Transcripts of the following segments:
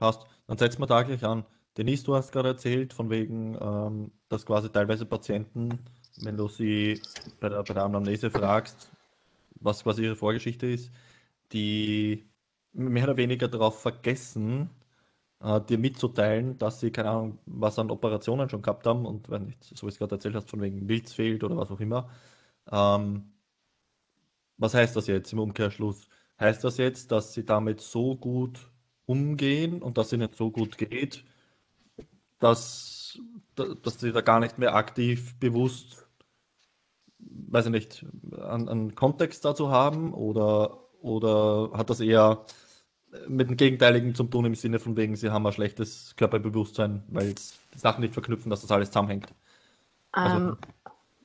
Passt. Dann setzen wir da gleich an. Denise, du hast gerade erzählt, von wegen, ähm, dass quasi teilweise Patienten, wenn du sie bei der, bei der Anamnese fragst, was quasi ihre Vorgeschichte ist, die mehr oder weniger darauf vergessen, äh, dir mitzuteilen, dass sie, keine Ahnung, was an Operationen schon gehabt haben und wenn nicht, so wie es gerade erzählt hast, von wegen Milz fehlt oder was auch immer. Ähm, was heißt das jetzt im Umkehrschluss? Heißt das jetzt, dass sie damit so gut umgehen und dass es ihnen so gut geht, dass, dass sie da gar nicht mehr aktiv bewusst, weiß ich nicht, einen Kontext dazu haben oder, oder hat das eher mit dem Gegenteiligen zu tun im Sinne von wegen, sie haben ein schlechtes Körperbewusstsein, weil die Sachen nicht verknüpfen, dass das alles zusammenhängt? Also, ähm,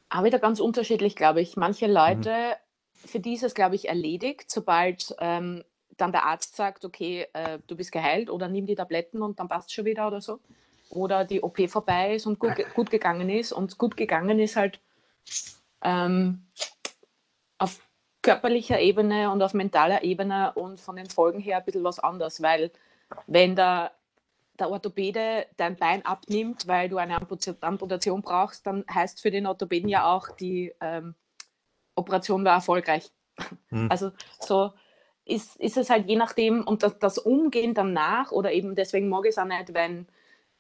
auch wieder ganz unterschiedlich, glaube ich. Manche Leute, mhm. für die ist es, glaube ich, erledigt, sobald ähm, dann der Arzt sagt, okay, äh, du bist geheilt oder nimm die Tabletten und dann passt schon wieder oder so. Oder die OP vorbei ist und gut, gut gegangen ist. Und gut gegangen ist halt ähm, auf körperlicher Ebene und auf mentaler Ebene und von den Folgen her ein bisschen was anderes, weil wenn der, der Orthopäde dein Bein abnimmt, weil du eine Amputation brauchst, dann heißt für den Orthopäden ja auch, die ähm, Operation war erfolgreich. Hm. Also so ist, ist es halt je nachdem und das, das Umgehen danach oder eben deswegen mag ich es auch nicht, wenn,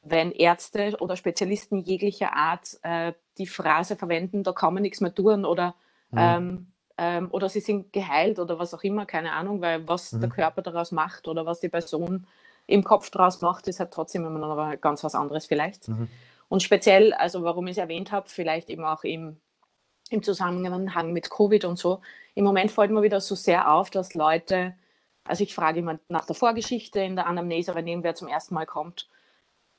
wenn Ärzte oder Spezialisten jeglicher Art äh, die Phrase verwenden, da kann man nichts mehr tun oder hm. ähm, ähm, oder sie sind geheilt oder was auch immer, keine Ahnung, weil was mhm. der Körper daraus macht oder was die Person im Kopf daraus macht, ist halt trotzdem immer noch ganz was anderes vielleicht. Mhm. Und speziell, also warum ich es erwähnt habe, vielleicht eben auch im, im Zusammenhang mit Covid und so, im Moment fällt mir wieder so sehr auf, dass Leute, also ich frage immer nach der Vorgeschichte in der Anamnese, wenn irgendwer zum ersten Mal kommt,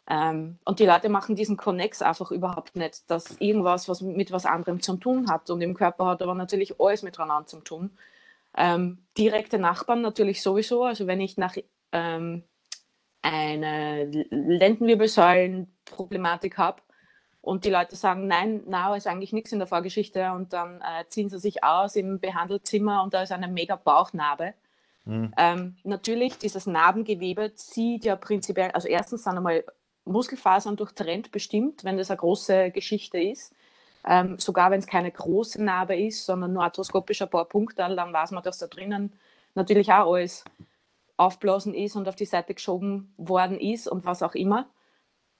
ähm, und die Leute machen diesen Connex einfach überhaupt nicht, dass irgendwas was mit was anderem zu tun hat. Und im Körper hat aber natürlich alles miteinander zu tun. Ähm, direkte Nachbarn natürlich sowieso. Also wenn ich nach ähm, eine Lendenwirbelsäulenproblematik habe und die Leute sagen, nein, na, ist eigentlich nichts in der Vorgeschichte und dann äh, ziehen sie sich aus im Behandelzimmer und da ist eine mega Bauchnarbe. Mhm. Ähm, natürlich, dieses Narbengewebe zieht ja prinzipiell, also erstens sind einmal Muskelfasern durch Trend bestimmt, wenn das eine große Geschichte ist. Ähm, sogar wenn es keine große Narbe ist, sondern nur arthroskopisch ein paar Punkte, dann weiß man, dass da drinnen natürlich auch alles aufblasen ist und auf die Seite geschoben worden ist und was auch immer.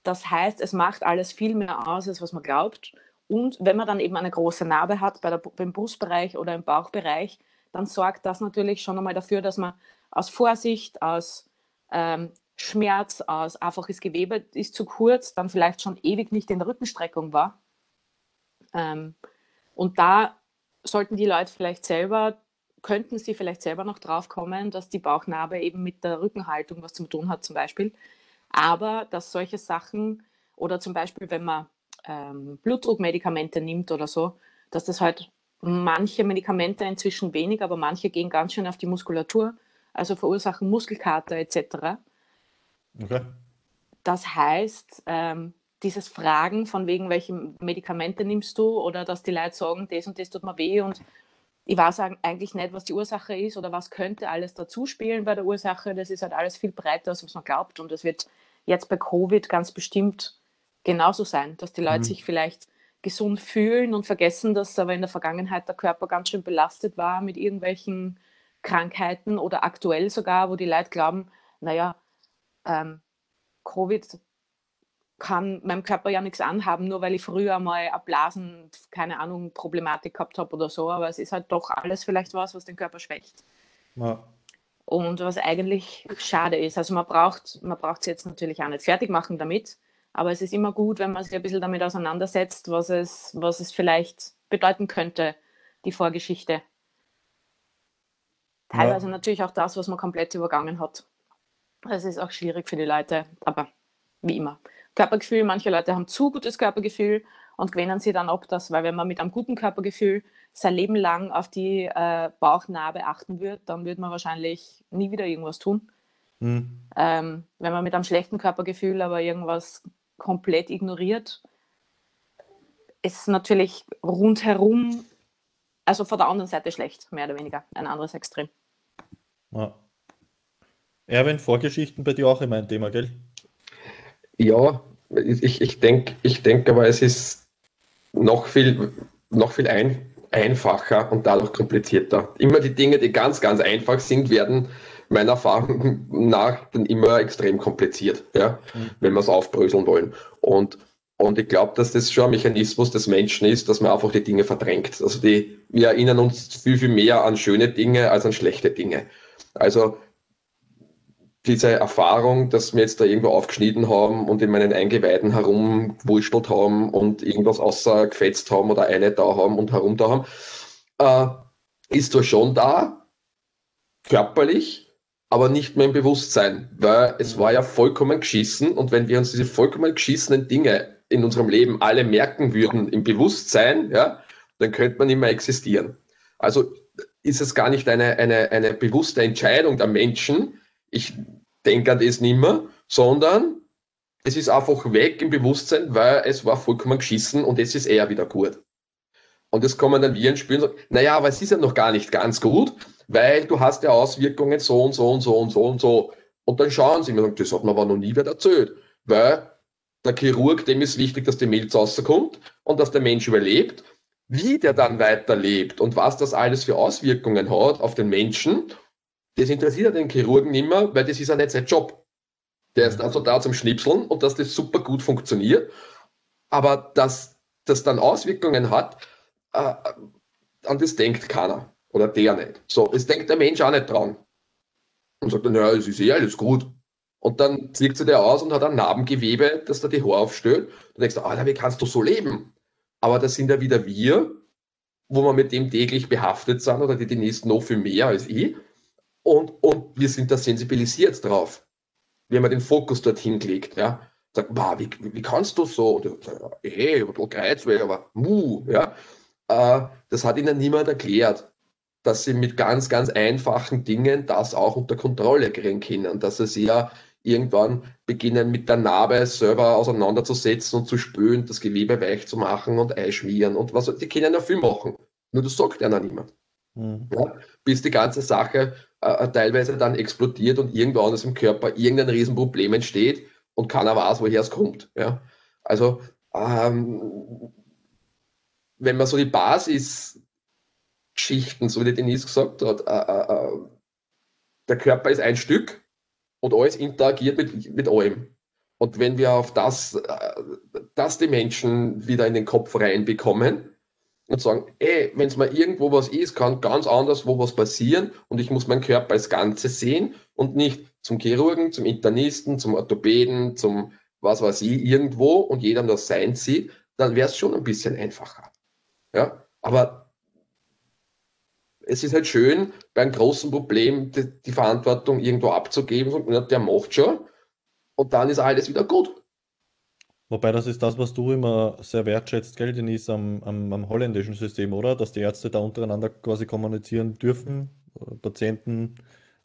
Das heißt, es macht alles viel mehr aus, als was man glaubt. Und wenn man dann eben eine große Narbe hat bei der, beim Brustbereich oder im Bauchbereich, dann sorgt das natürlich schon einmal dafür, dass man aus Vorsicht, aus ähm, Schmerz aus, einfaches Gewebe ist zu kurz, dann vielleicht schon ewig nicht in der Rückenstreckung war. Ähm, und da sollten die Leute vielleicht selber, könnten sie vielleicht selber noch drauf kommen, dass die Bauchnarbe eben mit der Rückenhaltung was zu tun hat zum Beispiel. Aber dass solche Sachen oder zum Beispiel, wenn man ähm, Blutdruckmedikamente nimmt oder so, dass das halt manche Medikamente inzwischen wenig, aber manche gehen ganz schön auf die Muskulatur, also verursachen Muskelkater etc. Okay. Das heißt, ähm, dieses Fragen von wegen, welche Medikamente nimmst du oder dass die Leute sagen, das und das tut mir weh und ich weiß eigentlich nicht, was die Ursache ist oder was könnte alles dazu spielen bei der Ursache. Das ist halt alles viel breiter, als was man glaubt und das wird jetzt bei Covid ganz bestimmt genauso sein, dass die Leute mhm. sich vielleicht gesund fühlen und vergessen, dass aber in der Vergangenheit der Körper ganz schön belastet war mit irgendwelchen Krankheiten oder aktuell sogar, wo die Leute glauben, naja, ähm, Covid kann meinem Körper ja nichts anhaben, nur weil ich früher mal eine Blasen, keine Ahnung, Problematik gehabt habe oder so, aber es ist halt doch alles vielleicht was, was den Körper schwächt. Ja. Und was eigentlich schade ist. Also man braucht man braucht es jetzt natürlich auch nicht fertig machen damit, aber es ist immer gut, wenn man sich ein bisschen damit auseinandersetzt, was es, was es vielleicht bedeuten könnte, die Vorgeschichte. Teilweise ja. natürlich auch das, was man komplett übergangen hat. Es ist auch schwierig für die Leute, aber wie immer. Körpergefühl, manche Leute haben zu gutes Körpergefühl und gewöhnen sie dann ab, dass, weil wenn man mit einem guten Körpergefühl sein Leben lang auf die äh, Bauchnarbe achten würde, dann würde man wahrscheinlich nie wieder irgendwas tun. Mhm. Ähm, wenn man mit einem schlechten Körpergefühl aber irgendwas komplett ignoriert, ist natürlich rundherum, also von der anderen Seite schlecht, mehr oder weniger, ein anderes Extrem. Ja. Erwin, Vorgeschichten bei dir auch immer ein Thema, gell? Ja, ich, ich denke ich denk aber, es ist noch viel, noch viel ein, einfacher und dadurch komplizierter. Immer die Dinge, die ganz, ganz einfach sind, werden meiner Erfahrung nach dann immer extrem kompliziert, ja, mhm. wenn wir es aufbröseln wollen. Und, und ich glaube, dass das schon ein Mechanismus des Menschen ist, dass man einfach die Dinge verdrängt. Also die, wir erinnern uns viel, viel mehr an schöne Dinge als an schlechte Dinge. Also diese Erfahrung, dass wir jetzt da irgendwo aufgeschnitten haben und in meinen Eingeweiden herumgewurschtelt haben und irgendwas außer gefetzt haben oder eine da haben und herum da haben, äh, ist zwar schon da, körperlich, aber nicht mehr im Bewusstsein, weil es war ja vollkommen geschissen und wenn wir uns diese vollkommen geschissenen Dinge in unserem Leben alle merken würden im Bewusstsein, ja, dann könnte man nicht mehr existieren. Also ist es gar nicht eine, eine, eine bewusste Entscheidung der Menschen, ich denke an das nicht mehr, sondern es ist einfach weg im Bewusstsein, weil es war vollkommen geschissen und es ist eher wieder gut. Und das kommen dann wir ins Spiel sagen, naja, aber es ist ja noch gar nicht ganz gut, weil du hast ja Auswirkungen so und so und so und so und so. Und dann schauen sie mir und das hat mir aber noch nie wer erzählt. Weil der Chirurg, dem ist wichtig, dass die Milz rauskommt und dass der Mensch überlebt. Wie der dann weiterlebt und was das alles für Auswirkungen hat auf den Menschen das interessiert den Chirurgen nicht mehr, weil das ist ja nicht sein Job. Der ist also da zum Schnipseln und dass das super gut funktioniert. Aber dass das dann Auswirkungen hat, äh, an das denkt keiner. Oder der nicht. So, es denkt der Mensch auch nicht dran. Und sagt dann, ja, es ist eh alles gut. Und dann zieht sie der aus und hat ein Narbengewebe, das da die Haare aufstellt. Dann denkst du, Alter, wie kannst du so leben? Aber das sind ja wieder wir, wo wir mit dem täglich behaftet sind, oder die Denise noch viel mehr als ich. Und, und wir sind da sensibilisiert drauf. Wenn man den Fokus dorthin legt, ja. Sagt, wow, wie, wie kannst du so? Ein bisschen Kreuzweg, aber mu, ja. Äh, das hat ihnen niemand erklärt, dass sie mit ganz, ganz einfachen Dingen das auch unter Kontrolle kriegen können. Dass sie ja irgendwann beginnen mit der Narbe selber auseinanderzusetzen und zu spülen, das Gewebe weich zu machen und einschmieren und was. Die können ja viel machen. Nur das sagt ja noch niemand. Mhm. Ja, bis die ganze Sache äh, teilweise dann explodiert und irgendwo anders im Körper irgendein Riesenproblem entsteht und keiner weiß, woher es kommt. Ja? Also, ähm, wenn man so die Basisgeschichten, so wie die Denise gesagt hat, äh, äh, äh, der Körper ist ein Stück und alles interagiert mit, mit allem. Und wenn wir auf das, äh, das die Menschen wieder in den Kopf reinbekommen, und sagen, ey, wenn es mal irgendwo was ist, kann ganz anders wo was passieren und ich muss meinen Körper als Ganzes sehen und nicht zum Chirurgen, zum Internisten, zum Orthopäden, zum was weiß ich, irgendwo und jeder nur sein sieht, dann wäre es schon ein bisschen einfacher. Ja, aber es ist halt schön, bei einem großen Problem die, die Verantwortung irgendwo abzugeben und der macht schon und dann ist alles wieder gut. Wobei das ist das, was du immer sehr wertschätzt, gell, Denise, am, am, am holländischen System, oder? Dass die Ärzte da untereinander quasi kommunizieren dürfen, Patienten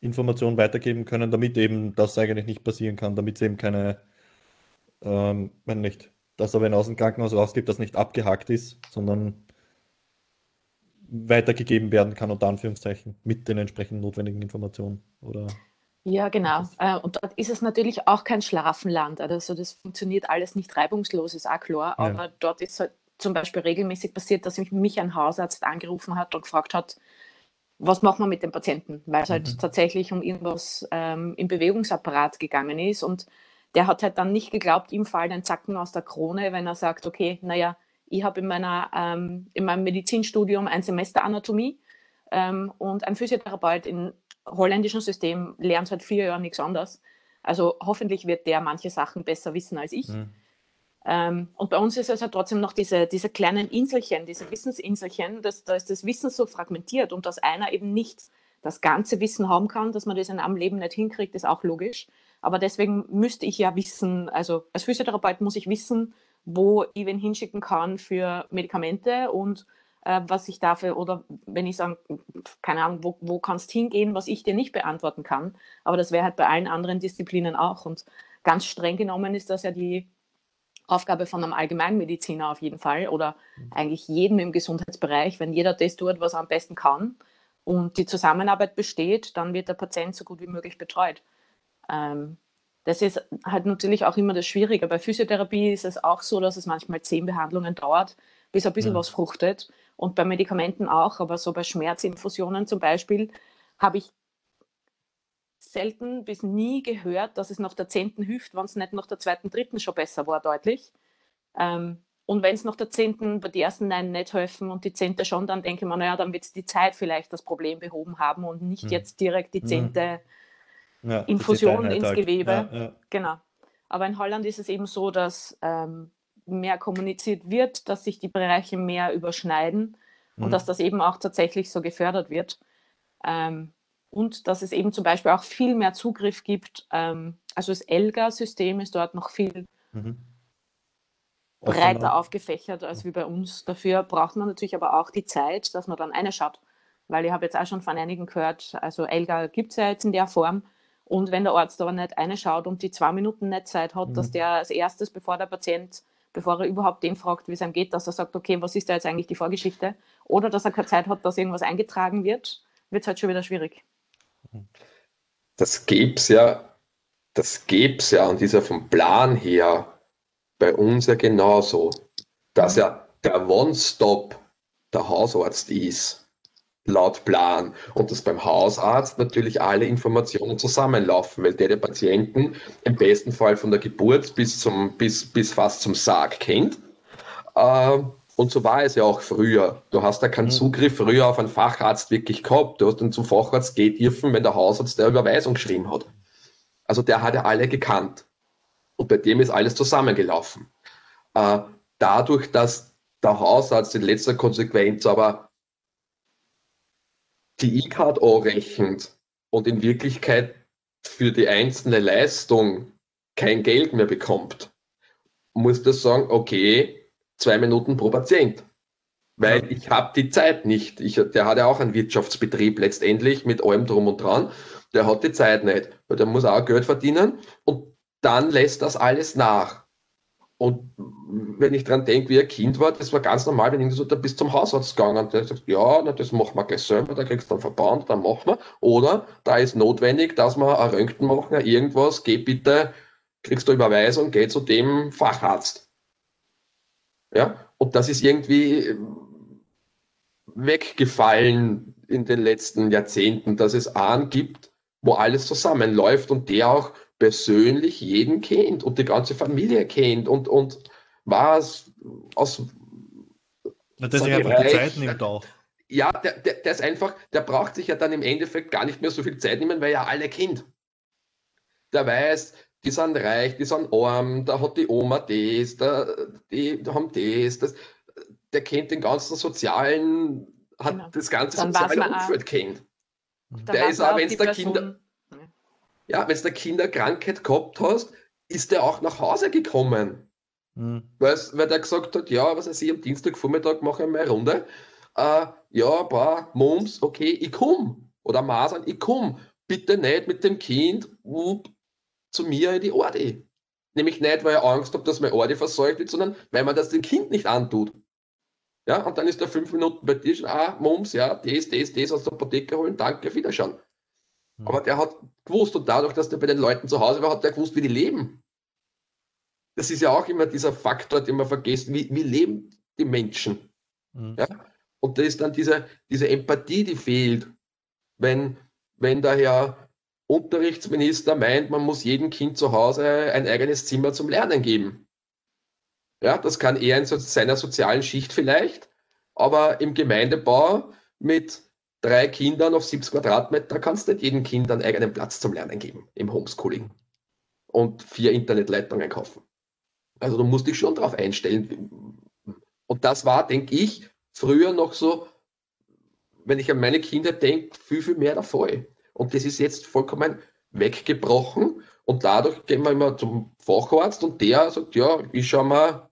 Informationen weitergeben können, damit eben das eigentlich nicht passieren kann, damit es eben keine, ähm, wenn nicht, dass er, wenn aus dem Krankenhaus rausgibt, das nicht abgehakt ist, sondern weitergegeben werden kann, unter Anführungszeichen, mit den entsprechend notwendigen Informationen, oder? Ja, genau. Äh, und dort ist es natürlich auch kein Schlafenland. Also das funktioniert alles nicht reibungslos, ist auch klar. Ja. Aber dort ist halt zum Beispiel regelmäßig passiert, dass mich ein Hausarzt angerufen hat und gefragt hat, was machen wir mit dem Patienten? Weil es halt mhm. tatsächlich um irgendwas ähm, im Bewegungsapparat gegangen ist. Und der hat halt dann nicht geglaubt, ihm fallen ein Zacken aus der Krone, wenn er sagt, okay, naja, ich habe in, ähm, in meinem Medizinstudium ein Semester Anatomie ähm, und ein Physiotherapeut in holländischen System lernt seit vier Jahren nichts anderes. Also hoffentlich wird der manche Sachen besser wissen als ich. Mhm. Ähm, und bei uns ist es ja trotzdem noch diese, diese kleinen Inselchen, diese Wissensinselchen, dass, da ist das Wissen so fragmentiert und dass einer eben nicht das ganze Wissen haben kann, dass man das in einem Leben nicht hinkriegt, ist auch logisch. Aber deswegen müsste ich ja wissen, also als Physiotherapeut muss ich wissen, wo ich wen hinschicken kann für Medikamente und äh, was ich dafür, oder wenn ich sage, keine Ahnung, wo, wo kannst hingehen, was ich dir nicht beantworten kann. Aber das wäre halt bei allen anderen Disziplinen auch. Und ganz streng genommen ist das ja die Aufgabe von einem Allgemeinmediziner auf jeden Fall oder mhm. eigentlich jedem im Gesundheitsbereich, wenn jeder das tut, was er am besten kann und die Zusammenarbeit besteht, dann wird der Patient so gut wie möglich betreut. Ähm, das ist halt natürlich auch immer das Schwierige. Bei Physiotherapie ist es auch so, dass es manchmal zehn Behandlungen dauert, bis ein bisschen ja. was fruchtet. Und bei Medikamenten auch, aber so bei Schmerzinfusionen zum Beispiel habe ich selten bis nie gehört, dass es nach der zehnten hilft, wenn es nicht nach der zweiten, dritten schon besser war, deutlich. Ähm, und wenn es nach der zehnten bei den ersten neun nicht helfen und die zehnte schon, dann denke ich mir, naja, dann wird die Zeit vielleicht das Problem behoben haben und nicht hm. jetzt direkt die hm. zehnte ja, Infusion ins Tag. Gewebe. Ja, ja. Genau. Aber in Holland ist es eben so, dass ähm, mehr kommuniziert wird, dass sich die Bereiche mehr überschneiden mhm. und dass das eben auch tatsächlich so gefördert wird. Ähm, und dass es eben zum Beispiel auch viel mehr Zugriff gibt. Ähm, also das ELGA-System ist dort noch viel mhm. breiter aufgefächert als wie bei uns. Dafür braucht man natürlich aber auch die Zeit, dass man dann eine schaut. Weil ich habe jetzt auch schon von einigen gehört, also ELGA gibt es ja jetzt in der Form. Und wenn der Arzt aber nicht eine schaut und die zwei Minuten nicht Zeit hat, mhm. dass der als erstes, bevor der Patient, bevor er überhaupt den fragt, wie es ihm geht, dass er sagt, okay, was ist da jetzt eigentlich die Vorgeschichte? Oder dass er keine Zeit hat, dass irgendwas eingetragen wird, wird es halt schon wieder schwierig. Das gäbe ja, das gäbe ja und ist ja vom Plan her bei uns ja genauso, dass ja der One-Stop der Hausarzt ist, laut Plan. Und dass beim Hausarzt natürlich alle Informationen zusammenlaufen, weil der den Patienten im besten Fall von der Geburt bis, zum, bis, bis fast zum Sarg kennt. Äh, und so war es ja auch früher. Du hast da keinen mhm. Zugriff früher auf einen Facharzt wirklich gehabt. Du hast dann zum Facharzt gehen dürfen, wenn der Hausarzt der Überweisung geschrieben hat. Also der hat ja alle gekannt. Und bei dem ist alles zusammengelaufen. Äh, dadurch, dass der Hausarzt in letzter Konsequenz aber die E-Card anrechnet und in Wirklichkeit für die einzelne Leistung kein Geld mehr bekommt, muss das sagen, okay, zwei Minuten pro Patient. Weil ich habe die Zeit nicht. Ich, der hat ja auch einen Wirtschaftsbetrieb letztendlich mit allem drum und dran. Der hat die Zeit nicht. Weil der muss auch Geld verdienen und dann lässt das alles nach. Und wenn ich dran denke, wie ein Kind war, das war ganz normal, wenn ich so, da bist zum Hausarzt gegangen und der sagt, ja, na, das machen wir gleich selber, da kriegst du dann Verband, dann machen wir. Oder da ist notwendig, dass wir ein Röntgen machen, irgendwas, geh bitte, kriegst du Überweisung, geh zu dem Facharzt. Ja, und das ist irgendwie äh, weggefallen in den letzten Jahrzehnten, dass es einen gibt, wo alles zusammenläuft und der auch persönlich jeden kennt und die ganze Familie kennt und, und was aus. Ja, das ist einfach die Zeit nimmt auch. Ja, der, der, der ist einfach, der braucht sich ja dann im Endeffekt gar nicht mehr so viel Zeit nehmen, weil er alle kennt. Der weiß, die sind reich, die sind arm, da hat die Oma das, da, die haben das, das, der kennt den ganzen sozialen, hat genau. das ganze Dann soziale Umfeld kennt. Der ist auch, wenn es der Kinder, ja, wenn es der Kinderkrankheit gehabt hast, ist der auch nach Hause gekommen. Mhm. weil der gesagt hat, ja, was weiß ich, am Dienstagvormittag mache ich mal eine Runde. Äh, ja, paar Mums, okay, ich komm. Oder Masern, ich komm. Bitte nicht mit dem Kind, zu mir in die Orde. Nämlich nicht, weil ich Angst habe, dass mein Orde versorgt wird, sondern weil man das dem Kind nicht antut. Ja, und dann ist er fünf Minuten bei dir schon, ah, Mums, ja, das, das, das aus der Apotheke holen, danke, Wiederschauen. Mhm. Aber der hat gewusst und dadurch, dass der bei den Leuten zu Hause war, hat der gewusst, wie die leben. Das ist ja auch immer dieser Faktor, den man vergisst, wie, wie leben die Menschen. Mhm. Ja? Und da ist dann diese, diese Empathie, die fehlt. Wenn, wenn daher Unterrichtsminister meint, man muss jedem Kind zu Hause ein eigenes Zimmer zum Lernen geben. Ja, das kann eher in seiner sozialen Schicht vielleicht, aber im Gemeindebau mit drei Kindern auf 70 Quadratmeter kannst du nicht jedem Kind einen eigenen Platz zum Lernen geben im Homeschooling und vier Internetleitungen kaufen. Also du musst dich schon darauf einstellen. Und das war, denke ich, früher noch so, wenn ich an meine Kinder denke, viel, viel mehr der Fall. Und das ist jetzt vollkommen weggebrochen. Und dadurch gehen wir immer zum Facharzt und der sagt, ja, ich schaue mal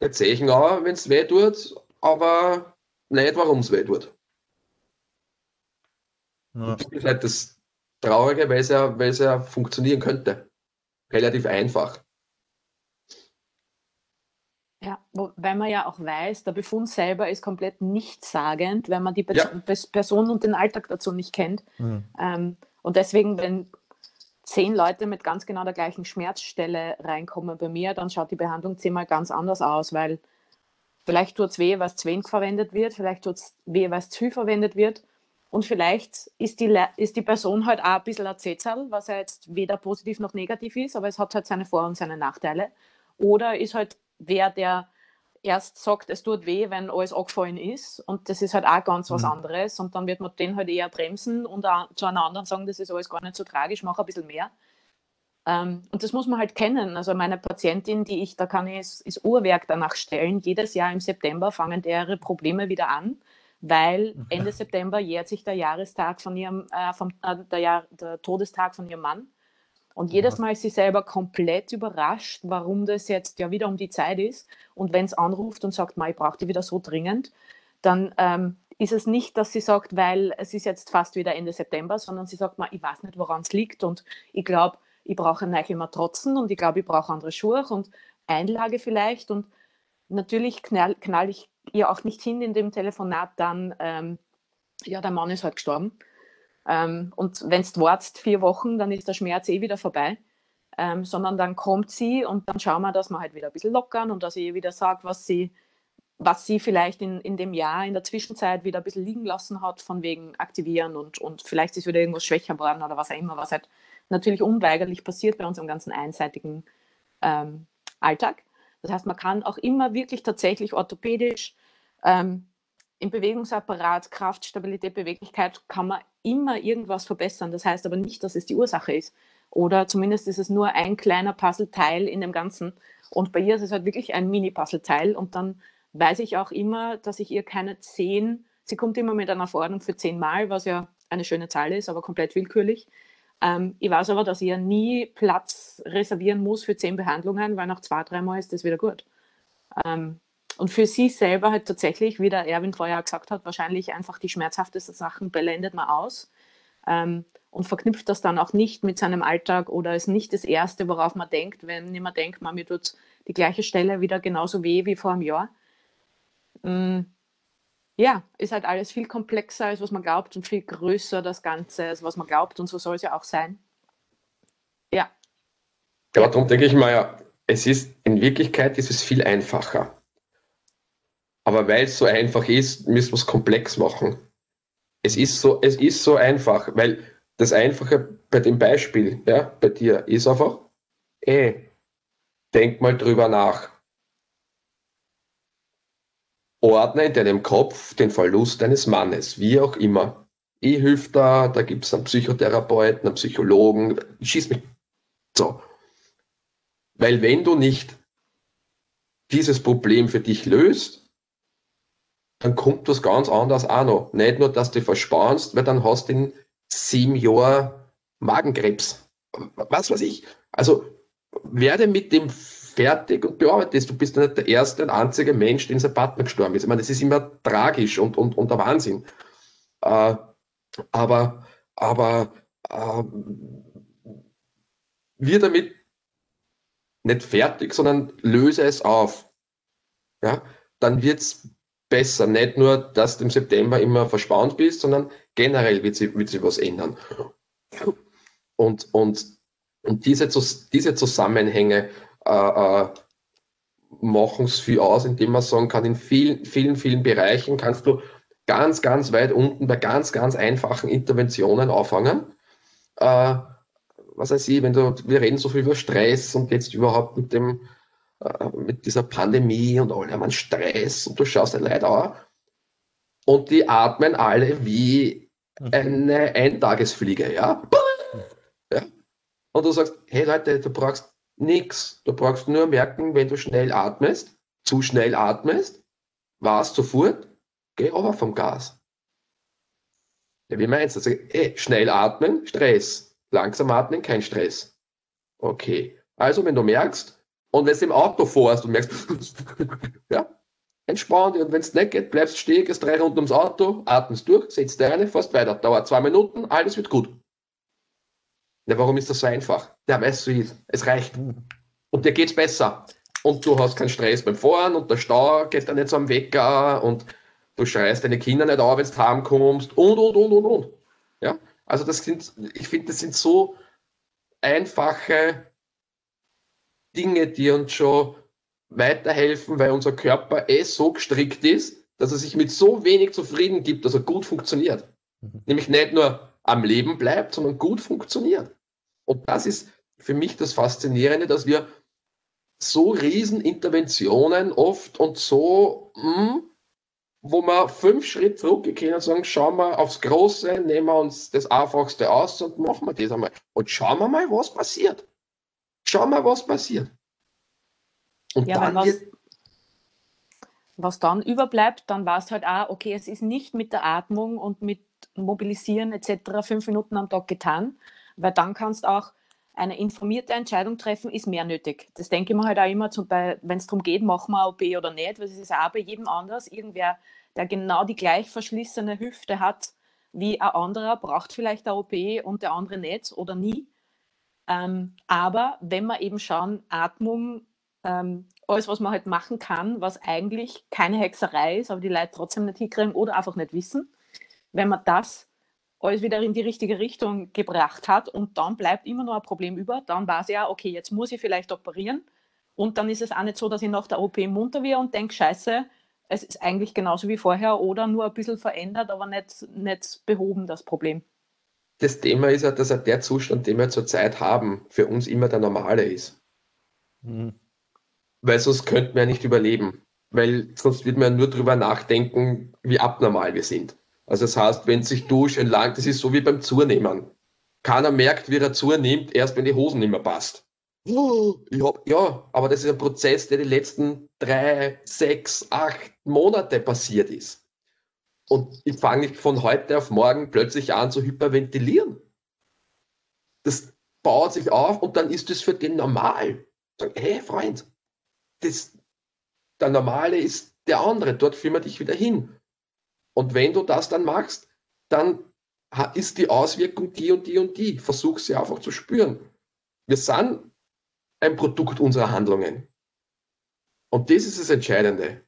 ein Zeichen an, wenn es weh tut, aber nicht, warum es weh tut. Ja. Das ist halt das Traurige, weil es, ja, weil es ja funktionieren könnte. Relativ einfach. Ja, weil man ja auch weiß, der Befund selber ist komplett nichtssagend, wenn man die ja. Person und den Alltag dazu nicht kennt. Mhm. Ähm, und deswegen, wenn zehn Leute mit ganz genau der gleichen Schmerzstelle reinkommen bei mir, dann schaut die Behandlung zehnmal ganz anders aus, weil vielleicht tut es weh, was zu wenig verwendet wird, vielleicht tut es weh, was zu viel verwendet wird. Und vielleicht ist die, ist die Person halt auch ein bisschen ein Zetzel, was ja jetzt weder positiv noch negativ ist, aber es hat halt seine Vor- und seine Nachteile. Oder ist halt wer, der erst sagt, es tut weh, wenn alles angefallen ist. Und das ist halt auch ganz was mhm. anderes. Und dann wird man den halt eher bremsen und zu einer anderen sagen, das ist alles gar nicht so tragisch, mach ein bisschen mehr. Ähm, und das muss man halt kennen. Also meine Patientin, die ich, da kann ich das Uhrwerk danach stellen, jedes Jahr im September fangen ihre Probleme wieder an, weil. Ende September jährt sich der Jahrestag von ihrem, äh, vom, äh, der, Jahr, der Todestag von ihrem Mann. Und jedes Mal ist sie selber komplett überrascht, warum das jetzt ja wieder um die Zeit ist. Und wenn es anruft und sagt, ich brauche die wieder so dringend, dann ähm, ist es nicht, dass sie sagt, weil es ist jetzt fast wieder Ende September, sondern sie sagt, ich weiß nicht, woran es liegt. Und ich glaube, ich brauche neue Matratzen und ich glaube, ich brauche andere Schuhe und Einlage vielleicht. Und natürlich knall, knall ich ihr auch nicht hin in dem Telefonat dann, ähm, ja, der Mann ist halt gestorben ähm, und wenn du wartest vier Wochen, dann ist der Schmerz eh wieder vorbei. Ähm, sondern dann kommt sie und dann schauen wir, dass wir halt wieder ein bisschen lockern und dass sie ihr wieder sagt, was sie, was sie vielleicht in, in dem Jahr, in der Zwischenzeit wieder ein bisschen liegen lassen hat, von wegen aktivieren und, und vielleicht ist wieder irgendwas schwächer geworden oder was auch immer, was halt natürlich unweigerlich passiert bei unserem ganzen einseitigen ähm, Alltag. Das heißt, man kann auch immer wirklich tatsächlich orthopädisch ähm, im Bewegungsapparat, Kraft, Stabilität, Beweglichkeit kann man immer irgendwas verbessern. Das heißt aber nicht, dass es die Ursache ist. Oder zumindest ist es nur ein kleiner Puzzleteil in dem Ganzen. Und bei ihr ist es halt wirklich ein Mini-Puzzleteil. Und dann weiß ich auch immer, dass ich ihr keine zehn, sie kommt immer mit einer Verordnung für zehn Mal, was ja eine schöne Zahl ist, aber komplett willkürlich. Ähm, ich weiß aber, dass ich ihr nie Platz reservieren muss für zehn Behandlungen, weil nach zwei, dreimal ist das wieder gut. Ähm, und für sie selber halt tatsächlich, wie der Erwin vorher gesagt hat, wahrscheinlich einfach die schmerzhaftesten Sachen blendet man aus ähm, und verknüpft das dann auch nicht mit seinem Alltag oder ist nicht das Erste, worauf man denkt, wenn man denkt, man, mir tut die gleiche Stelle wieder genauso weh wie vor einem Jahr. Ähm, ja, ist halt alles viel komplexer, als was man glaubt und viel größer das Ganze, als was man glaubt und so soll es ja auch sein. Ja. Ja, darum denke ich mal, ja, es ist in Wirklichkeit ist es viel einfacher. Aber weil es so einfach ist, müssen wir es komplex machen. Es ist so, es ist so einfach, weil das Einfache bei dem Beispiel, ja, bei dir ist einfach, ey, denk mal drüber nach. Ordne in deinem Kopf den Verlust deines Mannes, wie auch immer. Ich hilf da, da gibt es einen Psychotherapeuten, einen Psychologen, schieß mich. So. Weil wenn du nicht dieses Problem für dich löst, dann kommt was ganz anderes auch noch. Nicht nur, dass du versparst, weil dann hast du in sieben Jahren Magenkrebs. Was weiß ich. Also werde mit dem fertig und bearbeite es. Du bist nicht der erste und einzige Mensch, den sein Partner gestorben ist. Ich meine, das ist immer tragisch und, und, und der Wahnsinn. Äh, aber aber äh, wir damit nicht fertig, sondern löse es auf. Ja, dann wird es besser. Nicht nur, dass du im September immer verspannt bist, sondern generell wird sich, wird sich was ändern. Und, und, und diese, diese Zusammenhänge äh, äh, machen es viel aus, indem man sagen kann, in vielen, vielen, vielen Bereichen kannst du ganz, ganz weit unten bei ganz, ganz einfachen Interventionen auffangen. Äh, was weiß ich, wenn du, wir reden so viel über Stress und jetzt überhaupt mit dem äh, mit dieser Pandemie und alle haben einen Stress und du schaust den Leute an und die atmen alle wie mhm. eine Eintagesfliege, ja? ja? Und du sagst, hey Leute, du brauchst nichts. Du brauchst nur merken, wenn du schnell atmest, zu schnell atmest, warst sofort, geh aber vom Gas. Ja, wie meinst du? Also, hey, schnell atmen, Stress. Langsam atmen, kein Stress. Okay. Also, wenn du merkst, und wenn du im Auto fährst und merkst, ja, entspann dich. Und wenn es nicht geht, bleibst stehen, gehst drei Runden ums Auto, atmest durch, setzt deine, fährst weiter. Dauert zwei Minuten, alles wird gut. Ja, warum ist das so einfach? Der weiß, wie es Es reicht. Und dir geht's besser. Und du hast keinen Stress beim Fahren und der Stau geht dann nicht so am Wecker und du schreist deine Kinder nicht auf, wenn du heimkommst und, und, und, und, und. Ja, also das sind, ich finde, das sind so einfache Dinge, die uns schon weiterhelfen, weil unser Körper eh so gestrickt ist, dass er sich mit so wenig zufrieden gibt, dass er gut funktioniert. Mhm. Nämlich nicht nur am Leben bleibt, sondern gut funktioniert. Und das ist für mich das Faszinierende, dass wir so Rieseninterventionen oft und so, mh, hm, wo wir fünf Schritte zurückgehen und sagen, schauen wir aufs Große, nehmen wir uns das Einfachste aus und machen wir das einmal. Und schauen wir mal, was passiert. Schauen wir, was passiert. Und ja, dann was, was dann überbleibt, dann war es halt auch, okay, es ist nicht mit der Atmung und mit Mobilisieren etc. fünf Minuten am Tag getan, weil dann kannst auch eine informierte Entscheidung treffen, ist mehr nötig. Das denke ich mir halt auch immer, wenn es darum geht, machen wir OP oder nicht, weil es ist auch bei jedem anders. Irgendwer, der genau die gleich verschlissene Hüfte hat wie ein anderer, braucht vielleicht eine OP und der andere nicht oder nie. Ähm, aber wenn wir eben schauen, Atmung, ähm, alles, was man halt machen kann, was eigentlich keine Hexerei ist, aber die Leute trotzdem nicht hinkriegen oder einfach nicht wissen, wenn man das alles wieder in die richtige Richtung gebracht hat und dann bleibt immer noch ein Problem über, dann weiß ich ja, okay, jetzt muss ich vielleicht operieren und dann ist es auch nicht so, dass ich nach der OP munter wäre und denke, scheiße, es ist eigentlich genauso wie vorher oder nur ein bisschen verändert, aber nicht, nicht behoben, das Problem. Das Thema ist ja, dass er der Zustand, den wir zurzeit haben, für uns immer der normale ist. Mhm. Weil sonst könnten wir ja nicht überleben. Weil sonst wird man nur darüber nachdenken, wie abnormal wir sind. Also das heißt, wenn sich duschen lang, das ist so wie beim Zunehmen. Keiner merkt, wie er zunimmt, erst wenn die Hosen nicht mehr passt. Ich hab, ja, aber das ist ein Prozess, der die letzten drei, sechs, acht Monate passiert ist. Und ich fange nicht von heute auf morgen plötzlich an zu hyperventilieren. Das baut sich auf und dann ist das für den normal. Sagen, hey Freund, das, der Normale ist der andere, dort führen wir dich wieder hin. Und wenn du das dann machst, dann ist die Auswirkung die und die und die. Versuch sie einfach zu spüren. Wir sind ein Produkt unserer Handlungen. Und das ist das Entscheidende.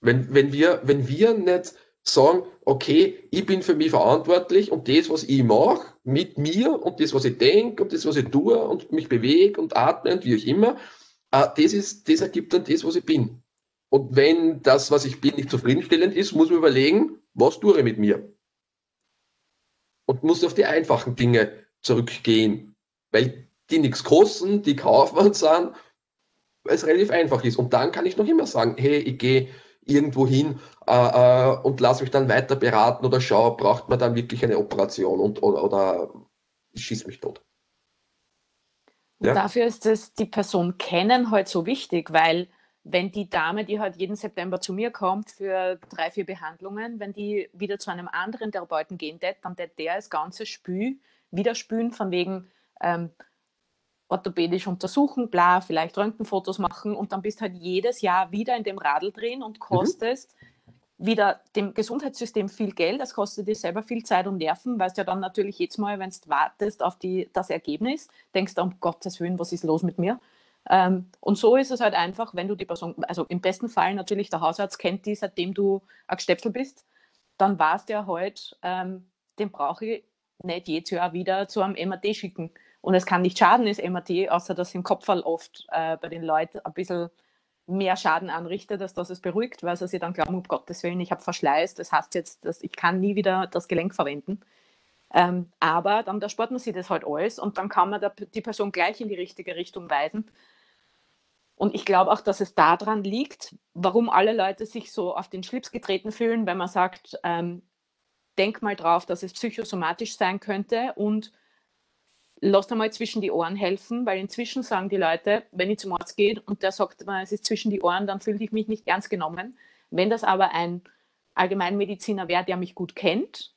Wenn, wenn, wir, wenn wir nicht sagen, okay, ich bin für mich verantwortlich und das, was ich mache, mit mir und das, was ich denke und das, was ich tue und mich bewege und atme und wie auch immer, äh, das, ist, das ergibt dann das, was ich bin. Und wenn das, was ich bin, nicht zufriedenstellend ist, muss man überlegen, was tue ich mit mir? Und muss auf die einfachen Dinge zurückgehen, weil die nichts kosten, die kaufen sind, weil es relativ einfach ist. Und dann kann ich noch immer sagen, hey, ich gehe irgendwo hin äh, äh, und lasse mich dann weiter beraten oder schaue, braucht man dann wirklich eine Operation und, oder, oder ich schieße mich tot. Ja? Dafür ist es die Person kennen halt so wichtig, weil wenn die Dame, die halt jeden September zu mir kommt für drei, vier Behandlungen, wenn die wieder zu einem anderen Therapeuten gehen tät, dann tät der das ganze Spül wieder spülen von wegen ähm, orthopädisch untersuchen, bla, vielleicht Röntgenfotos machen und dann bist halt jedes Jahr wieder in dem Radl drin und mhm. kostest mhm. wieder dem Gesundheitssystem viel Geld, das kostet dir selber viel Zeit und Nerven, weil du ja dann natürlich jetzt mal, wenn du wartest auf die, das Ergebnis, denkst du, um Gottes Willen, was ist los mit mir? Ähm, und so ist es halt einfach, wenn du die Person, also im besten Fall natürlich der Hausarzt kennt die, seitdem du ein Gestöpsel bist, dann warst du ja halt, ähm, den brauche ich nicht jedes Jahr wieder zu einem MRT schicken. Und es kann nicht schaden, das MRT, außer dass im Kopf oft äh, bei den Leuten ein bisschen mehr Schaden anrichtet, als dass es beruhigt, weil sie dann glauben, um Gottes Willen, ich habe Verschleiß, das heißt jetzt, dass ich kann nie wieder das Gelenk verwenden. Ähm, aber dann da spart man sich das halt alles und dann kann man da, die Person gleich in die richtige Richtung weisen. Und ich glaube auch, dass es daran liegt, warum alle Leute sich so auf den Schlips getreten fühlen, wenn man sagt, ähm, denk mal drauf, dass es psychosomatisch sein könnte und lass einmal zwischen die Ohren helfen, weil inzwischen sagen die Leute, wenn ich zum Arzt gehe und der sagt, es ist zwischen die Ohren, dann fühle ich mich nicht ernst genommen. Wenn das aber ein Allgemeinmediziner wäre, der mich gut kennt,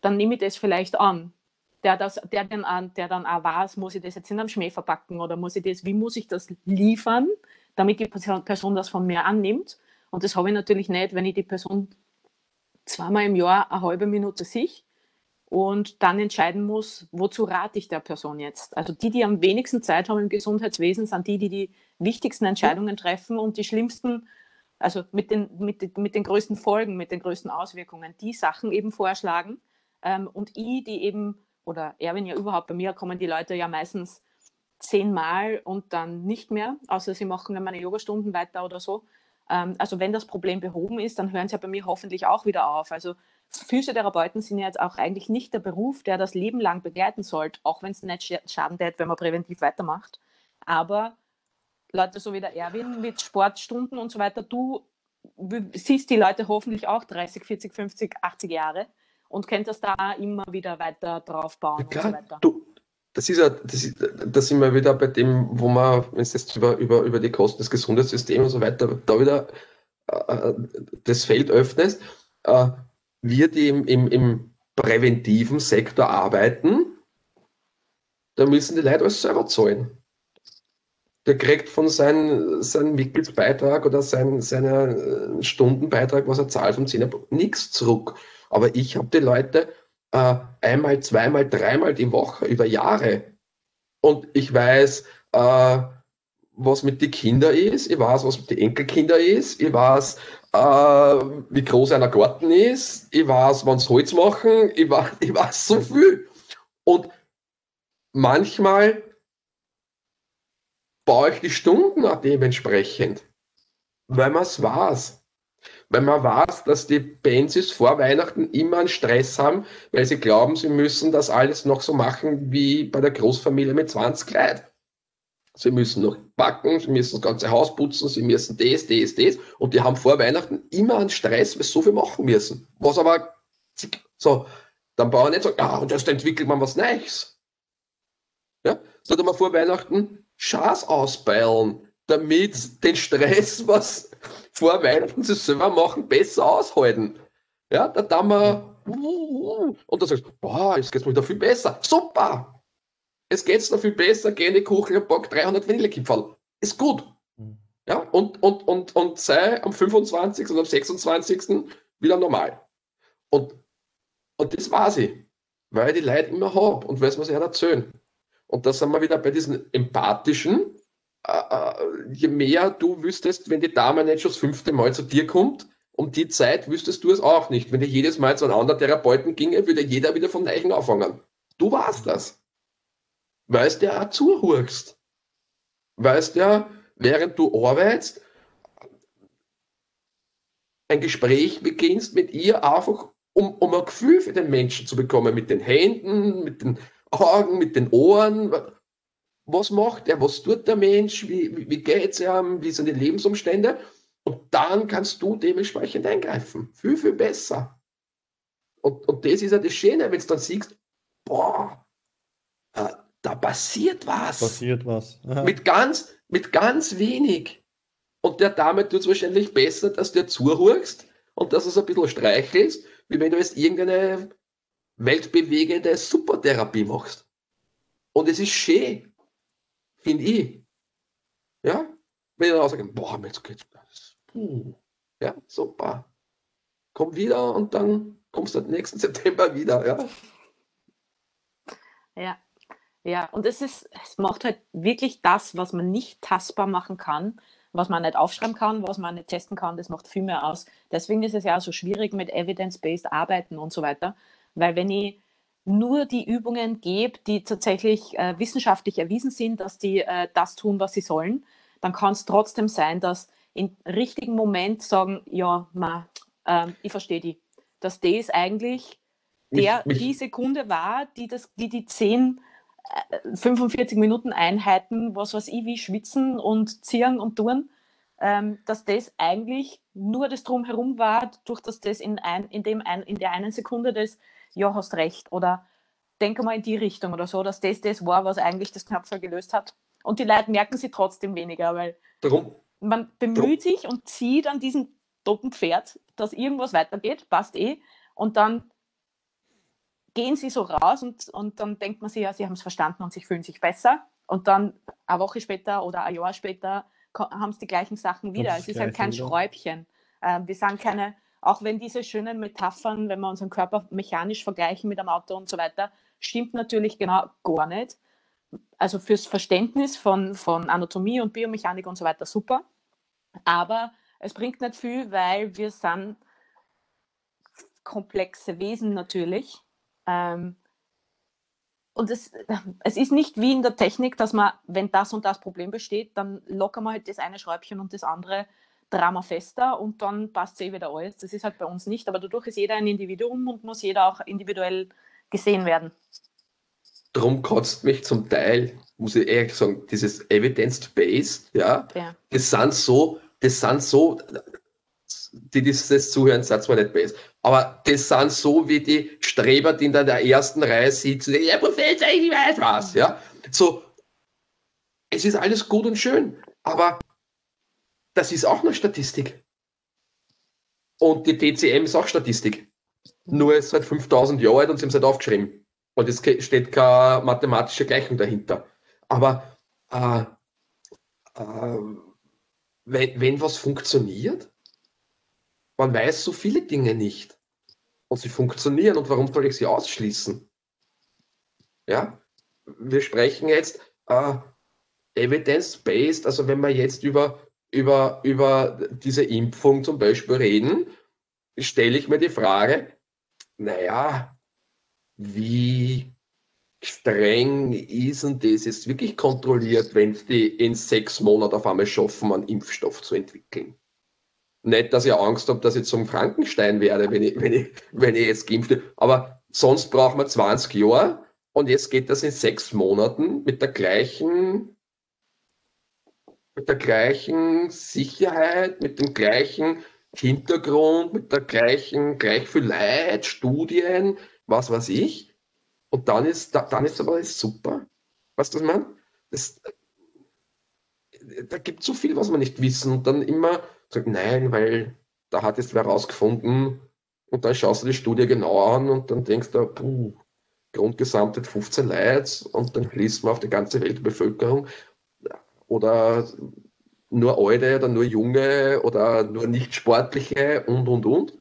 dann nehme ich das vielleicht an der, das, der, dann, der dann auch weiß, muss ich das jetzt in einem Schmäh verpacken oder muss ich das, wie muss ich das liefern, damit die Person das von mir annimmt. Und das habe ich natürlich nicht, wenn ich die Person zweimal im Jahr eine halbe Minute sich und dann entscheiden muss, wozu rate ich der Person jetzt. Also die, die am wenigsten Zeit haben im Gesundheitswesen, sind die, die die wichtigsten Entscheidungen treffen und die schlimmsten, also mit den, mit, mit den größten Folgen, mit den größten Auswirkungen, die Sachen eben vorschlagen. Ähm, und ich, die eben oder Erwin ja überhaupt, bei mir kommen die Leute ja meistens zehnmal und dann nicht mehr, außer sie machen dann meine Yogastunden weiter oder so. Ähm, also wenn das Problem behoben ist, dann hören sie ja bei mir hoffentlich auch wieder auf. Also Physiotherapeuten sind ja jetzt auch eigentlich nicht der Beruf, der das Leben lang begleiten sollte, auch wenn es nicht schaden tät, wenn man präventiv weitermacht. Aber Leute so wie der Erwin mit Sportstunden und so weiter, du siehst die Leute hoffentlich auch 30, 40, 50, 80 Jahre und könnt das da immer wieder weiter drauf bauen ja, und so weiter. Du, das ist ja, das, ist, das sind wir wieder bei dem, wo man, wenn es jetzt über, über, über die Kosten des Gesundheitssystems und so weiter, da wieder äh, das Feld öffnest. Äh, wir, die im, im, im präventiven Sektor arbeiten, da müssen die Leute alles selber zahlen. Der kriegt von seinem, seinem Mitgliedsbeitrag oder sein, seiner äh, Stundenbeitrag, was er zahlt vom 10 nichts zurück. Aber ich habe die Leute äh, einmal, zweimal, dreimal die Woche über Jahre. Und ich weiß, äh, was mit den Kindern ist, ich weiß, was mit den Enkelkindern ist, ich weiß, äh, wie groß einer Garten ist, ich weiß, wann sie Holz machen, ich weiß, ich weiß so viel. Und manchmal baue ich die Stunden auch dementsprechend, weil man es weiß weil man weiß, dass die Benzis vor Weihnachten immer einen Stress haben, weil sie glauben, sie müssen das alles noch so machen wie bei der Großfamilie mit 20 Leuten. Sie müssen noch backen, sie müssen das ganze Haus putzen, sie müssen das, das, das. Und die haben vor Weihnachten immer einen Stress, weil sie so viel machen müssen. Was aber, so, dann brauche ich nicht sagen, ah, und jetzt entwickelt man was Neues. Ja, sondern man vor Weihnachten Schaß ausbeilen, damit den Stress, was vor Weihnachten sie selber machen, besser aushalten. Ja, da dann wir, und dann sagst du, boah, jetzt geht's mir wieder viel besser. Super! Es geht's da viel besser, geh in die Küche und back 300 Vanillekipferl. Ist gut. Mhm. Ja, und, und, und, und sei am 25. und am 26. wieder normal. Und, und das war sie, weil ich die Leute immer habe und weiß, was sie erzählen. Und da sind wir wieder bei diesen empathischen, je mehr du wüsstest, wenn die Dame nicht schon das fünfte Mal zu dir kommt, um die Zeit wüsstest du es auch nicht. Wenn dir jedes Mal zu einem anderen Therapeuten ginge, würde jeder wieder von Neichen anfangen. Du warst das. Weißt ja auch zuhörst. Weißt ja, während du arbeitest, ein Gespräch beginnst mit ihr einfach, um, um ein Gefühl für den Menschen zu bekommen, mit den Händen, mit den Augen, mit den Ohren was macht er, was tut der Mensch, wie, wie, wie geht es ihm, wie sind die Lebensumstände. Und dann kannst du dementsprechend eingreifen. Viel, viel besser. Und, und das ist ja das Schöne, wenn du dann siehst, boah, äh, da passiert was. Passiert was. Mit ganz, mit ganz wenig. Und der Dame tut es wahrscheinlich besser, dass du dir zuhörst und dass du es ein bisschen streichelst, wie wenn du jetzt irgendeine weltbewegende Supertherapie machst. Und es ist schön finde ich. Ja? Wenn auch sage, boah, jetzt geht's. Puh. Ja, super. Komm wieder und dann kommst du nächsten September wieder, ja. Ja. Ja, und es ist, es macht halt wirklich das, was man nicht tastbar machen kann, was man nicht aufschreiben kann, was man nicht testen kann, das macht viel mehr aus. Deswegen ist es ja auch so schwierig mit Evidence-Based Arbeiten und so weiter, weil wenn ich nur die Übungen gebe, die tatsächlich äh, wissenschaftlich erwiesen sind, dass die äh, das tun, was sie sollen, dann kann es trotzdem sein, dass im richtigen Moment sagen, ja, ma, äh, ich verstehe die. Dass das eigentlich der, mich, mich. die Sekunde war, die das, die, die 10, 45 äh, Minuten Einheiten, was weiß ich, wie schwitzen und ziehen und tun, ähm, dass das eigentlich nur das Drumherum war, durch das das in, ein, in, dem ein, in der einen Sekunde das ja, hast recht. Oder denke mal in die Richtung oder so, dass das das war, was eigentlich das Knöpfel gelöst hat. Und die Leute merken sie trotzdem weniger, weil Darum. man bemüht Darum. sich und zieht an diesem toten Pferd, dass irgendwas weitergeht, passt eh. Und dann gehen sie so raus und, und dann denkt man sich, ja, sie haben es verstanden und sie fühlen sich besser. Und dann eine Woche später oder ein Jahr später haben sie die gleichen Sachen wieder. Es ist halt kein wieder. Schräubchen. Äh, wir sind keine auch wenn diese schönen Metaphern, wenn wir unseren Körper mechanisch vergleichen mit einem Auto und so weiter, stimmt natürlich genau gar nicht. Also fürs Verständnis von, von Anatomie und Biomechanik und so weiter super. Aber es bringt nicht viel, weil wir sind komplexe Wesen natürlich. Ähm, und es, es ist nicht wie in der Technik, dass man, wenn das und das Problem besteht, dann lockern wir halt das eine Schräubchen und das andere Drama fester und dann passt eh wieder alles. Das ist halt bei uns nicht, aber dadurch ist jeder ein Individuum und muss jeder auch individuell gesehen werden. Drum kotzt mich zum Teil, muss ich ehrlich sagen, dieses Evidence-Based, ja, ja, das sind so, das sind so, die das zuhören, sind zwar nicht best, aber das sind so wie die Streber, die in der ersten Reihe sitzen, ja, Professor, ich weiß was, ja. So, es ist alles gut und schön, aber das ist auch nur Statistik. Und die DCM ist auch Statistik. Nur ist seit 5000 Jahren alt und sie haben es halt aufgeschrieben. Und es steht keine mathematische Gleichung dahinter. Aber äh, äh, wenn, wenn was funktioniert, man weiß so viele Dinge nicht. Und sie funktionieren. Und warum soll ich sie ausschließen? Ja, wir sprechen jetzt äh, evidence-based, also wenn wir jetzt über, über, über diese Impfung zum Beispiel reden, stelle ich mir die Frage, naja, wie streng ist denn das jetzt wirklich kontrolliert, wenn die in sechs Monaten auf einmal schaffen, einen Impfstoff zu entwickeln? Nicht, dass ich Angst habe, dass ich zum Frankenstein werde, wenn ich, wenn ich, wenn ich jetzt geimpft bin. Aber sonst brauchen wir 20 Jahre und jetzt geht das in sechs Monaten mit der gleichen, mit der gleichen Sicherheit, mit dem gleichen Hintergrund, mit der gleichen, gleich viel Leid, Studien, was weiß ich. Und dann ist, dann ist aber alles super. Weißt du, was meine? Das, da gibt es so viel, was wir nicht wissen. Und dann immer sagt, nein, weil da hat jetzt wer rausgefunden und dann schaust du die Studie genau an und dann denkst du, puh, Grundgesamtheit 15 Leute und dann liest man auf die ganze Weltbevölkerung oder nur Alte oder nur Junge oder nur nicht Sportliche und und und.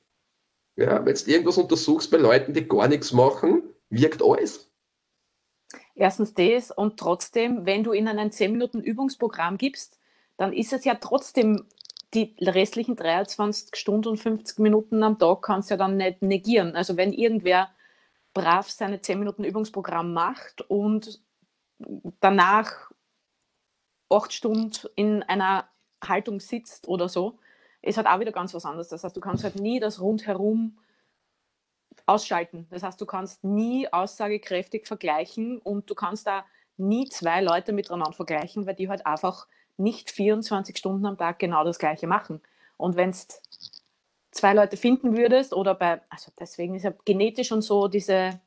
Ja, wenn du irgendwas untersuchst bei Leuten, die gar nichts machen, wirkt alles. Erstens das und trotzdem, wenn du ihnen ein 10 Minuten Übungsprogramm gibst, dann ist es ja trotzdem die restlichen 23 Stunden und 50 Minuten am Tag kannst du ja dann nicht negieren. Also wenn irgendwer brav seine 10 Minuten Übungsprogramm macht und danach acht Stunden in einer Haltung sitzt oder so, ist halt auch wieder ganz was anderes. Das heißt, du kannst halt nie das rundherum ausschalten. Das heißt, du kannst nie aussagekräftig vergleichen und du kannst da nie zwei Leute miteinander vergleichen, weil die halt einfach nicht 24 Stunden am Tag genau das Gleiche machen. Und wenn es zwei Leute finden würdest oder bei, also deswegen ist ja genetisch und so diese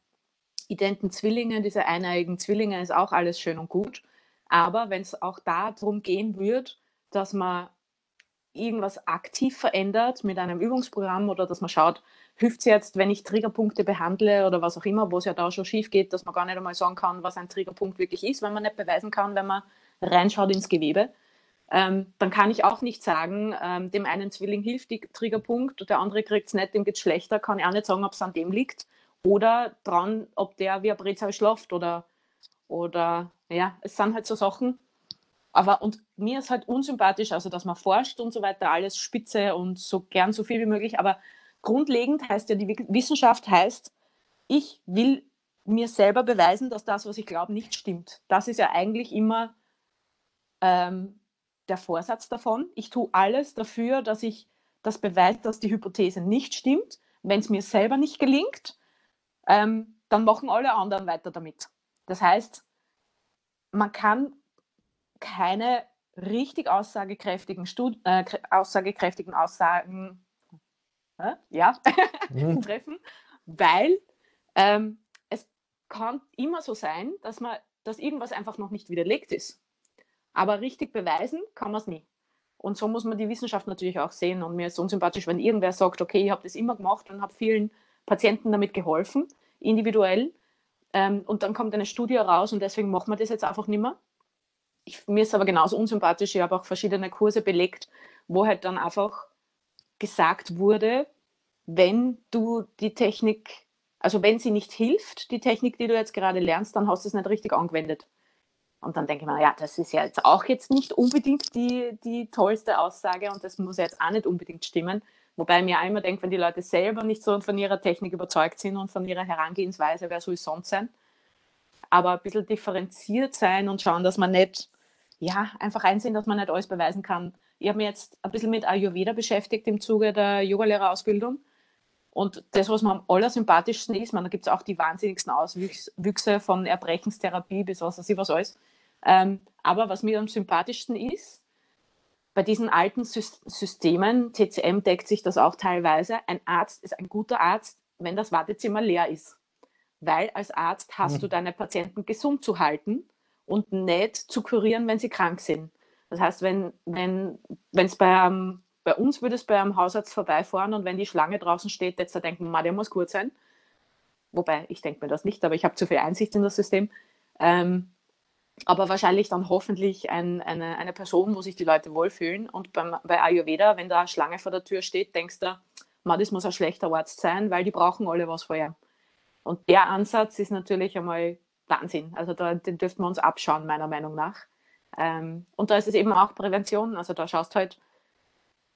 identen Zwillinge, diese eineigen Zwillinge ist auch alles schön und gut. Aber wenn es auch darum gehen würde, dass man irgendwas aktiv verändert mit einem Übungsprogramm oder dass man schaut, hilft es jetzt, wenn ich Triggerpunkte behandle oder was auch immer, wo es ja da schon schief geht, dass man gar nicht einmal sagen kann, was ein Triggerpunkt wirklich ist, wenn man nicht beweisen kann, wenn man reinschaut ins Gewebe. Ähm, dann kann ich auch nicht sagen, ähm, dem einen Zwilling hilft die Triggerpunkt, der andere kriegt es nicht, dem geht es schlechter, kann ich auch nicht sagen, ob es an dem liegt. Oder dran, ob der wie ein Brezel schlaft oder, oder ja, es sind halt so Sachen. Aber und mir ist halt unsympathisch, also dass man forscht und so weiter, alles spitze und so gern so viel wie möglich, aber grundlegend heißt ja, die Wissenschaft heißt, ich will mir selber beweisen, dass das, was ich glaube, nicht stimmt. Das ist ja eigentlich immer ähm, der Vorsatz davon. Ich tue alles dafür, dass ich das beweist, dass die Hypothese nicht stimmt. Wenn es mir selber nicht gelingt, ähm, dann machen alle anderen weiter damit. Das heißt, man kann keine richtig aussagekräftigen, Stud äh, aussagekräftigen Aussagen äh, ja, mhm. treffen, weil ähm, es kann immer so sein, dass, man, dass irgendwas einfach noch nicht widerlegt ist. Aber richtig beweisen kann man es nie. Und so muss man die Wissenschaft natürlich auch sehen. Und mir ist unsympathisch, wenn irgendwer sagt, okay, ich habe das immer gemacht und habe vielen Patienten damit geholfen, individuell. Ähm, und dann kommt eine Studie raus und deswegen machen wir das jetzt einfach nicht mehr. Ich, mir ist aber genauso unsympathisch, ich habe auch verschiedene Kurse belegt, wo halt dann einfach gesagt wurde, wenn du die Technik, also wenn sie nicht hilft, die Technik, die du jetzt gerade lernst, dann hast du es nicht richtig angewendet. Und dann denke ich mir, ja, das ist ja jetzt auch jetzt nicht unbedingt die, die tollste Aussage und das muss jetzt auch nicht unbedingt stimmen. Wobei mir immer denke, wenn die Leute selber nicht so von ihrer Technik überzeugt sind und von ihrer Herangehensweise, wer soll es sonst sein? aber ein bisschen differenziert sein und schauen, dass man nicht, ja, einfach einsehen, dass man nicht alles beweisen kann. Ich habe mich jetzt ein bisschen mit Ayurveda beschäftigt im Zuge der Yogalehrerausbildung. Und das, was mir am allersympathischsten ist, man, da gibt es auch die wahnsinnigsten Auswüchse von Erbrechenstherapie bis was weiß ich was alles. Ähm, aber was mir am sympathischsten ist, bei diesen alten Systemen, TCM deckt sich das auch teilweise, ein Arzt ist ein guter Arzt, wenn das Wartezimmer leer ist. Weil als Arzt hast mhm. du deine Patienten gesund zu halten und nicht zu kurieren, wenn sie krank sind. Das heißt, wenn wenn es bei, um, bei uns würde es bei einem Hausarzt vorbeifahren und wenn die Schlange draußen steht, jetzt da denken, der muss gut sein. Wobei, ich denke mir das nicht, aber ich habe zu viel Einsicht in das System. Ähm, aber wahrscheinlich dann hoffentlich ein, eine, eine Person, wo sich die Leute wohlfühlen. Und beim, bei Ayurveda, wenn da eine Schlange vor der Tür steht, denkst du, man, das muss ein schlechter Arzt sein, weil die brauchen alle was vorher. Und der Ansatz ist natürlich einmal Wahnsinn. Also da, den dürften wir uns abschauen, meiner Meinung nach. Ähm, und da ist es eben auch Prävention. Also da schaust halt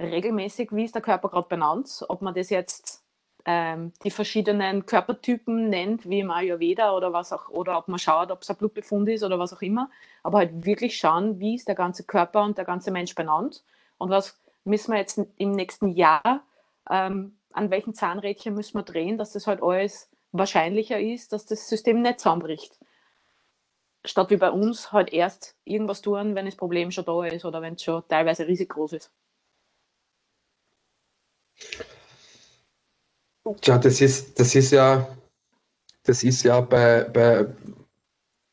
regelmäßig, wie ist der Körper gerade benannt, ob man das jetzt ähm, die verschiedenen Körpertypen nennt, wie im Ayurveda oder was auch, oder ob man schaut, ob es ein Blutbefund ist oder was auch immer, aber halt wirklich schauen, wie ist der ganze Körper und der ganze Mensch benannt und was müssen wir jetzt im nächsten Jahr, ähm, an welchen Zahnrädchen müssen wir drehen, dass das halt alles wahrscheinlicher ist, dass das System nicht zusammenbricht. Statt wie bei uns halt erst irgendwas tun, wenn das Problem schon da ist oder wenn es schon teilweise riesig groß ist. Tja, das ist, das ist ja, das ist ja bei, bei,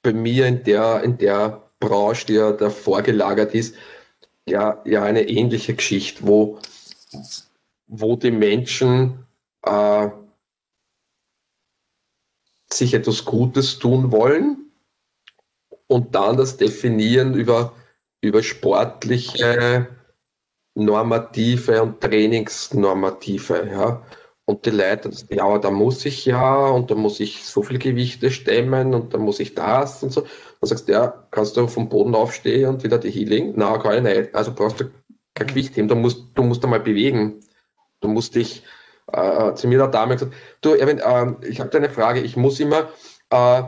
bei mir in der, in der Branche, die ja da vorgelagert ist, ja, ja eine ähnliche Geschichte, wo, wo die Menschen äh, sich etwas Gutes tun wollen und dann das definieren über, über sportliche Normative und Trainingsnormative. Ja. Und die Leute, ja, aber da muss ich ja und da muss ich so viel Gewichte stemmen und da muss ich das und so. Dann sagst du, ja, kannst du vom Boden aufstehen und wieder die Healing? Na, kann ich nicht. Also brauchst du kein Gewicht heben, du musst, du musst einmal bewegen. Du musst dich, äh, zu mir der Dame gesagt, du, Erwin, äh, ich habe da eine Frage, ich muss immer äh,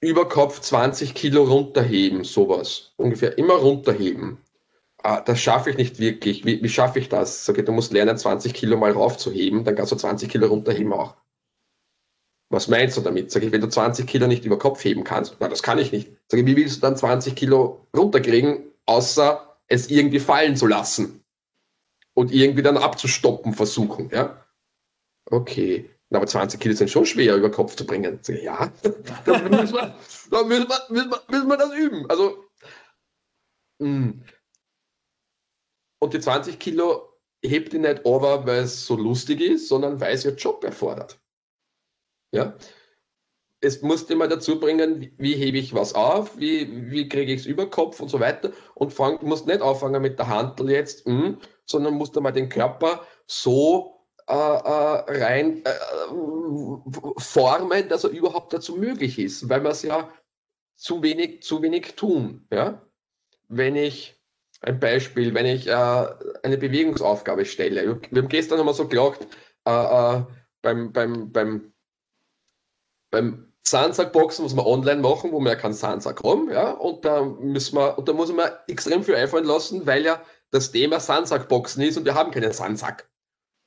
über Kopf 20 Kilo runterheben, sowas. Ungefähr immer runterheben das schaffe ich nicht wirklich. Wie, wie schaffe ich das? Sag ich, du musst lernen, 20 Kilo mal raufzuheben, dann kannst du 20 Kilo runterheben auch. Was meinst du damit? Sag ich, wenn du 20 Kilo nicht über Kopf heben kannst, na, das kann ich nicht. Sag ich, wie willst du dann 20 Kilo runterkriegen, außer es irgendwie fallen zu lassen? Und irgendwie dann abzustoppen versuchen, ja? Okay. Aber 20 Kilo sind schon schwer über Kopf zu bringen. Sag ich, ja, dann müssen wir, dann müssen wir, müssen wir, müssen wir das üben. Also, mh. Und die 20 Kilo hebt die nicht over, weil es so lustig ist, sondern weil es ihr Job erfordert. Ja? Es musst immer dazu bringen, wie, wie hebe ich was auf, wie, wie kriege ich es über Kopf und so weiter. Und fang, musst nicht anfangen mit der Handel jetzt, mh, hm, sondern musst einmal den Körper so äh, äh, rein äh, formen, dass er überhaupt dazu möglich ist, weil wir es ja zu wenig, zu wenig tun. Ja? Wenn ich ein Beispiel, wenn ich äh, eine Bewegungsaufgabe stelle. Wir haben gestern einmal so gelacht, äh, äh, beim, beim, beim, beim Sandsackboxen muss man online machen, wo man ja keinen Sandsack haben, ja, und da müssen wir, und da muss man extrem viel einfallen lassen, weil ja das Thema Sandsackboxen ist und wir haben keinen Sandsack.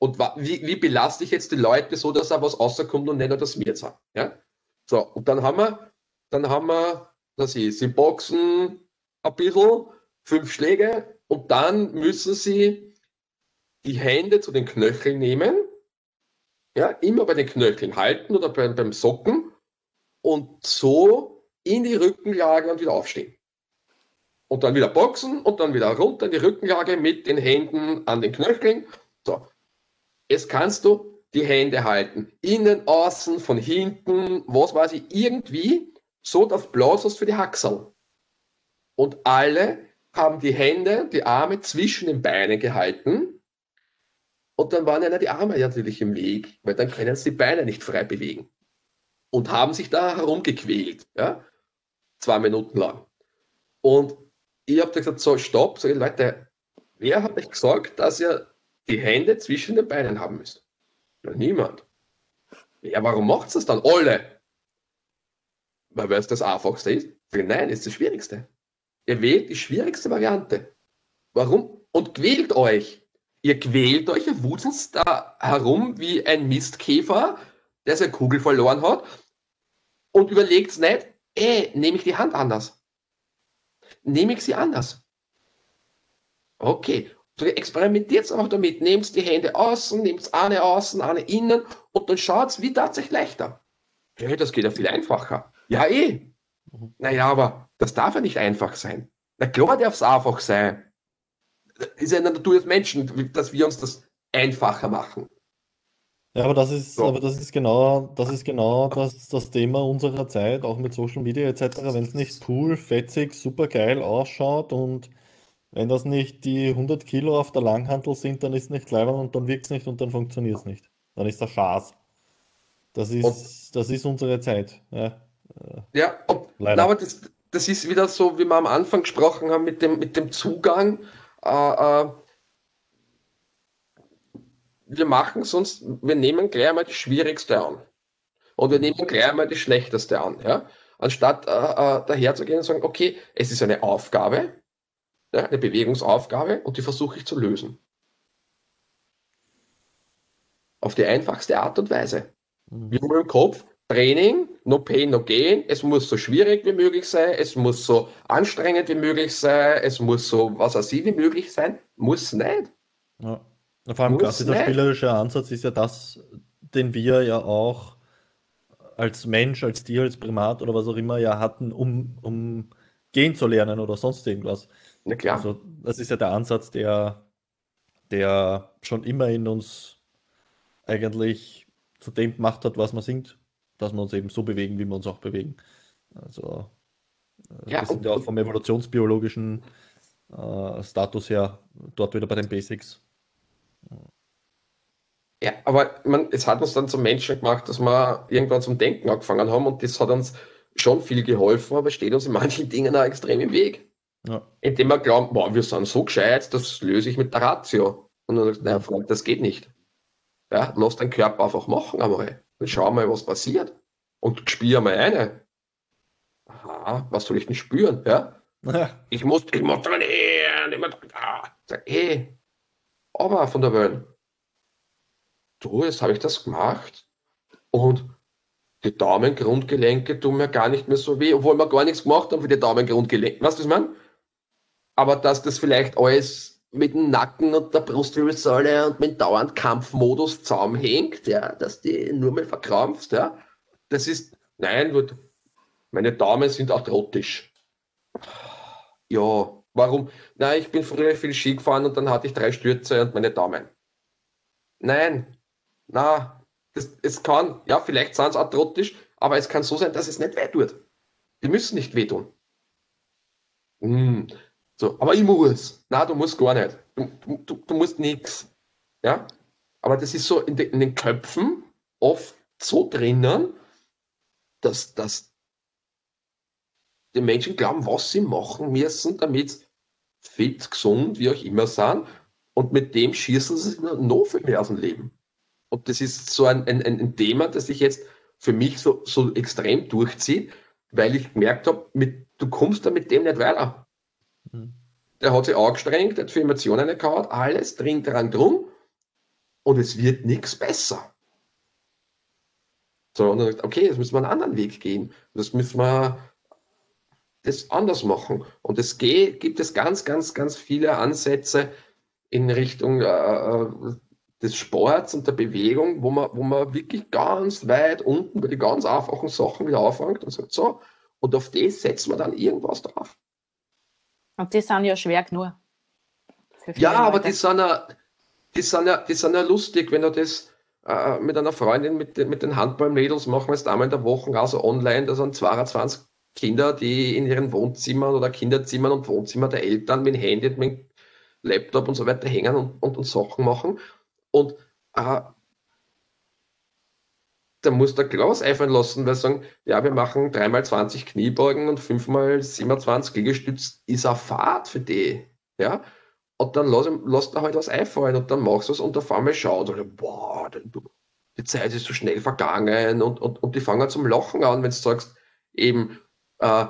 Und wie, wie belaste ich jetzt die Leute so, dass da was rauskommt und nicht nur das wir jetzt haben, ja? So, und dann haben wir, dann haben wir, dass sie, sie boxen ein bisschen, fünf Schläge und dann müssen Sie die Hände zu den Knöcheln nehmen, ja, immer bei den Knöcheln halten oder beim, beim Socken und so in die Rückenlage und wieder aufstehen. Und dann wieder boxen und dann wieder runter in die Rückenlage mit den Händen an den Knöcheln. So. Jetzt kannst du die Hände halten. Innen, außen, von hinten, was weiß ich, irgendwie, so dass bloß was für die Haxel. Und alle haben die Hände, die Arme zwischen den Beinen gehalten. Und dann waren ihnen die Arme natürlich im Weg, weil dann können sie die Beine nicht frei bewegen. Und haben sich da herumgequält, ja, zwei Minuten lang. Und ich habe gesagt, so, stopp, ich, Leute, wer hat euch gesagt, dass ihr die Hände zwischen den Beinen haben müsst? Ja, niemand. Ja, warum macht es das dann? Alle. weil es das einfachste ist. Nein, ist das Schwierigste. Ihr wählt die schwierigste Variante. Warum? Und quält euch. Ihr quält euch, ihr wuselt da herum wie ein Mistkäfer, der seine Kugel verloren hat und überlegt nicht, ey, nehme ich die Hand anders? Nehme ich sie anders? Okay, so experimentiert einfach damit, nehmt die Hände außen, nehmt eine außen, eine innen und dann schaut wie tatsächlich leichter. Hey, das geht ja viel einfacher. Ja, eh. Mhm. Naja, aber das darf ja nicht einfach sein. Na klar darf es einfach sein. Ist ja in der Natur des Menschen, dass wir uns das einfacher machen. Ja, aber das ist, so. aber das ist genau, das ist genau das, das Thema unserer Zeit, auch mit Social Media etc. Wenn es nicht cool, fetzig, super geil ausschaut und wenn das nicht die 100 Kilo auf der Langhantel sind, dann ist es nicht leibend und dann wirkt es nicht und dann funktioniert es nicht. Dann ist das Schaß. Das ist, das ist unsere Zeit. Ja, ja ob, na, aber das, das ist wieder so, wie wir am Anfang gesprochen haben, mit dem, mit dem Zugang. Äh, äh, wir machen sonst, wir nehmen gleich einmal die schwierigste an. Und wir nehmen gleich einmal die schlechteste an. Ja? Anstatt äh, äh, daherzugehen und sagen, okay, es ist eine Aufgabe, ja, eine Bewegungsaufgabe und die versuche ich zu lösen. Auf die einfachste Art und Weise. Mhm. Wir haben im Kopf, Training, no pain, no gain. Es muss so schwierig wie möglich sein, es muss so anstrengend wie möglich sein, es muss so was auch wie möglich sein. Muss nicht. Ja. Vor allem gerade dieser spielerische Ansatz ist ja das, den wir ja auch als Mensch, als Tier, als Primat oder was auch immer ja hatten, um, um gehen zu lernen oder sonst irgendwas. Na klar. Also das ist ja der Ansatz, der, der schon immer in uns eigentlich zu dem gemacht hat, was man singt, dass wir uns eben so bewegen, wie wir uns auch bewegen. Also äh, ja, wir sind ja auch vom evolutionsbiologischen äh, Status her dort wieder bei den Basics. Ja, aber man, es hat uns dann zum Menschen gemacht, dass wir irgendwann zum Denken angefangen haben und das hat uns schon viel geholfen, aber steht uns in manchen Dingen auch extrem im Weg. Ja. Indem wir glauben, boah, wir sind so gescheit, das löse ich mit der Ratio. Und dann sagt, naja, Freund, das geht nicht. Ja, lass deinen Körper einfach machen einmal. Dann schau mal, was passiert. Und spür mal eine. Aha, was soll ich denn spüren? Ja? ja. Ich muss, ich muss trainieren. Ich muss, ah. Sag, ey, aber von der Welt. Du, jetzt habe ich das gemacht. Und die Daumengrundgelenke tun mir gar nicht mehr so weh, obwohl wir gar nichts gemacht haben für die Daumengrundgelenke. Weißt du, was ich meine? aber dass das vielleicht alles mit dem Nacken und der Brustwirbelsäule und mit dauernd Kampfmodus zusammenhängt, ja, dass die nur mehr verkrampft, ja. Das ist, nein, gut, meine Daumen sind arthrotisch. Ja, warum? Nein, ich bin früher viel Ski gefahren und dann hatte ich drei Stürze und meine Daumen. Nein, na, das, es kann, ja, vielleicht sind es arthrotisch, aber es kann so sein, dass es nicht weh tut. Die müssen nicht wehtun. Hm, so, aber ich muss. Na, du musst gar nicht. Du, du, du musst nichts. Ja? Aber das ist so in, de, in, den Köpfen oft so drinnen, dass, dass die Menschen glauben, was sie machen müssen, damit sie fit, gesund, wie auch immer sind. Und mit dem schießen sie noch viel mehr aus dem Leben. Und das ist so ein, ein, ein Thema, das sich jetzt für mich so, so extrem durchzieht, weil ich gemerkt habe, du kommst da mit dem nicht weiter. Mhm. Der hat sich angestrengt, hat für Emotionen gehabt, alles drin dran drum und es wird nichts besser. So, und dann sagt, okay, jetzt müssen wir einen anderen Weg gehen. Das müssen wir das anders machen. Und es gibt es ganz, ganz, ganz viele Ansätze in Richtung äh, äh, des Sports und der Bewegung, wo man, wo man wirklich ganz weit unten bei den ganz einfachen Sachen wieder anfängt und sagt, so, und auf das setzen wir dann irgendwas drauf. Und die sind ja schwer genug. Ja, Leute. aber die sind ja, die sind ja, die sind ja lustig, wenn du das äh, mit einer Freundin mit, den, mit den Handballmädels machen wir jetzt einmal in der Woche, also online, da sind 22 Kinder, die in ihren Wohnzimmern oder Kinderzimmern und Wohnzimmer der Eltern mit dem Handy, mit dem Laptop und so weiter hängen und, und, und Sachen machen. Und äh, da muss der Klaus einfallen lassen, weil sagen, ja, wir machen dreimal 20 Kniebeugen und fünfmal 27 Liegestütz, ist eine Fahrt für die. Ja? Und dann lass, lass da halt was einfallen und dann machst du es und auf einmal schaut boah, die Zeit ist so schnell vergangen und, und, und die fangen zum Lachen an, wenn du sagst, eben äh,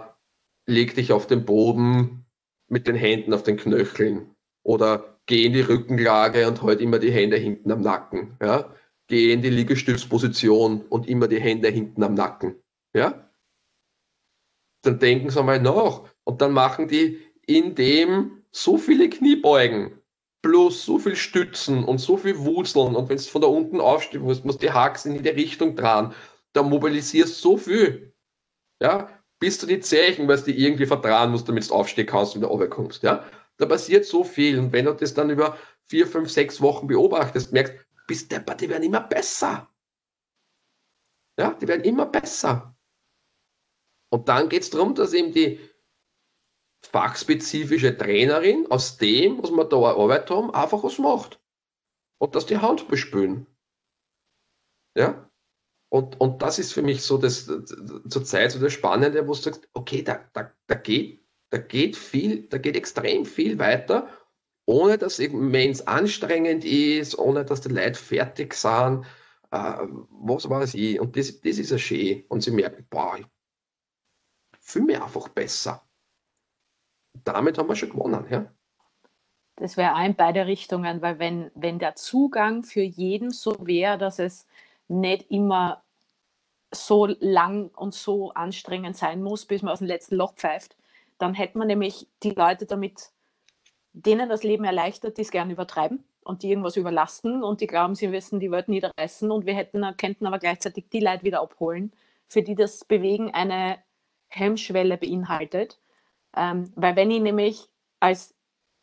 leg dich auf den Boden mit den Händen auf den Knöcheln oder geh in die Rückenlage und halt immer die Hände hinten am Nacken. Ja? Geh in die Liegestützposition und immer die Hände hinten am Nacken. Ja? Dann denken sie mal nach und dann machen die in dem so viele Kniebeugen plus so viel Stützen und so viel Wurzeln und wenn es von da unten aufsteht, musst, musst die Haxen in die Richtung dran, da mobilisierst so viel. Ja, bis du die Zeichen, weil du die irgendwie vertrauen musst, damit du aufstehen kannst und wieder runterkommst. Ja, da passiert so viel und wenn du das dann über vier, fünf, sechs Wochen beobachtest, merkst, bis der, die werden immer besser. Ja, die werden immer besser. Und dann geht es darum, dass eben die fachspezifische Trainerin aus dem, was wir da erarbeitet haben, einfach was macht. Und dass die Hand bespülen. Ja? Und, und das ist für mich so das, zur Zeit so das Spannende, wo du sagst, okay, da, da, da, geht, da geht viel, da geht extrem viel weiter, ohne dass immens anstrengend ist, ohne dass die Leute fertig sind, äh, was weiß ich. Und das, das ist ja schön. Und sie merken, boah, ich fühle mich einfach besser damit haben wir schon gewonnen. Ja? Das wäre auch in beide Richtungen, weil wenn, wenn der Zugang für jeden so wäre, dass es nicht immer so lang und so anstrengend sein muss, bis man aus dem letzten Loch pfeift, dann hätte man nämlich die Leute damit, denen das Leben erleichtert, die es gerne übertreiben und die irgendwas überlasten und die glauben, sie wissen die Welt niederreißen und wir hätten, könnten aber gleichzeitig die Leute wieder abholen, für die das Bewegen eine Hemmschwelle beinhaltet ähm, weil wenn ich nämlich als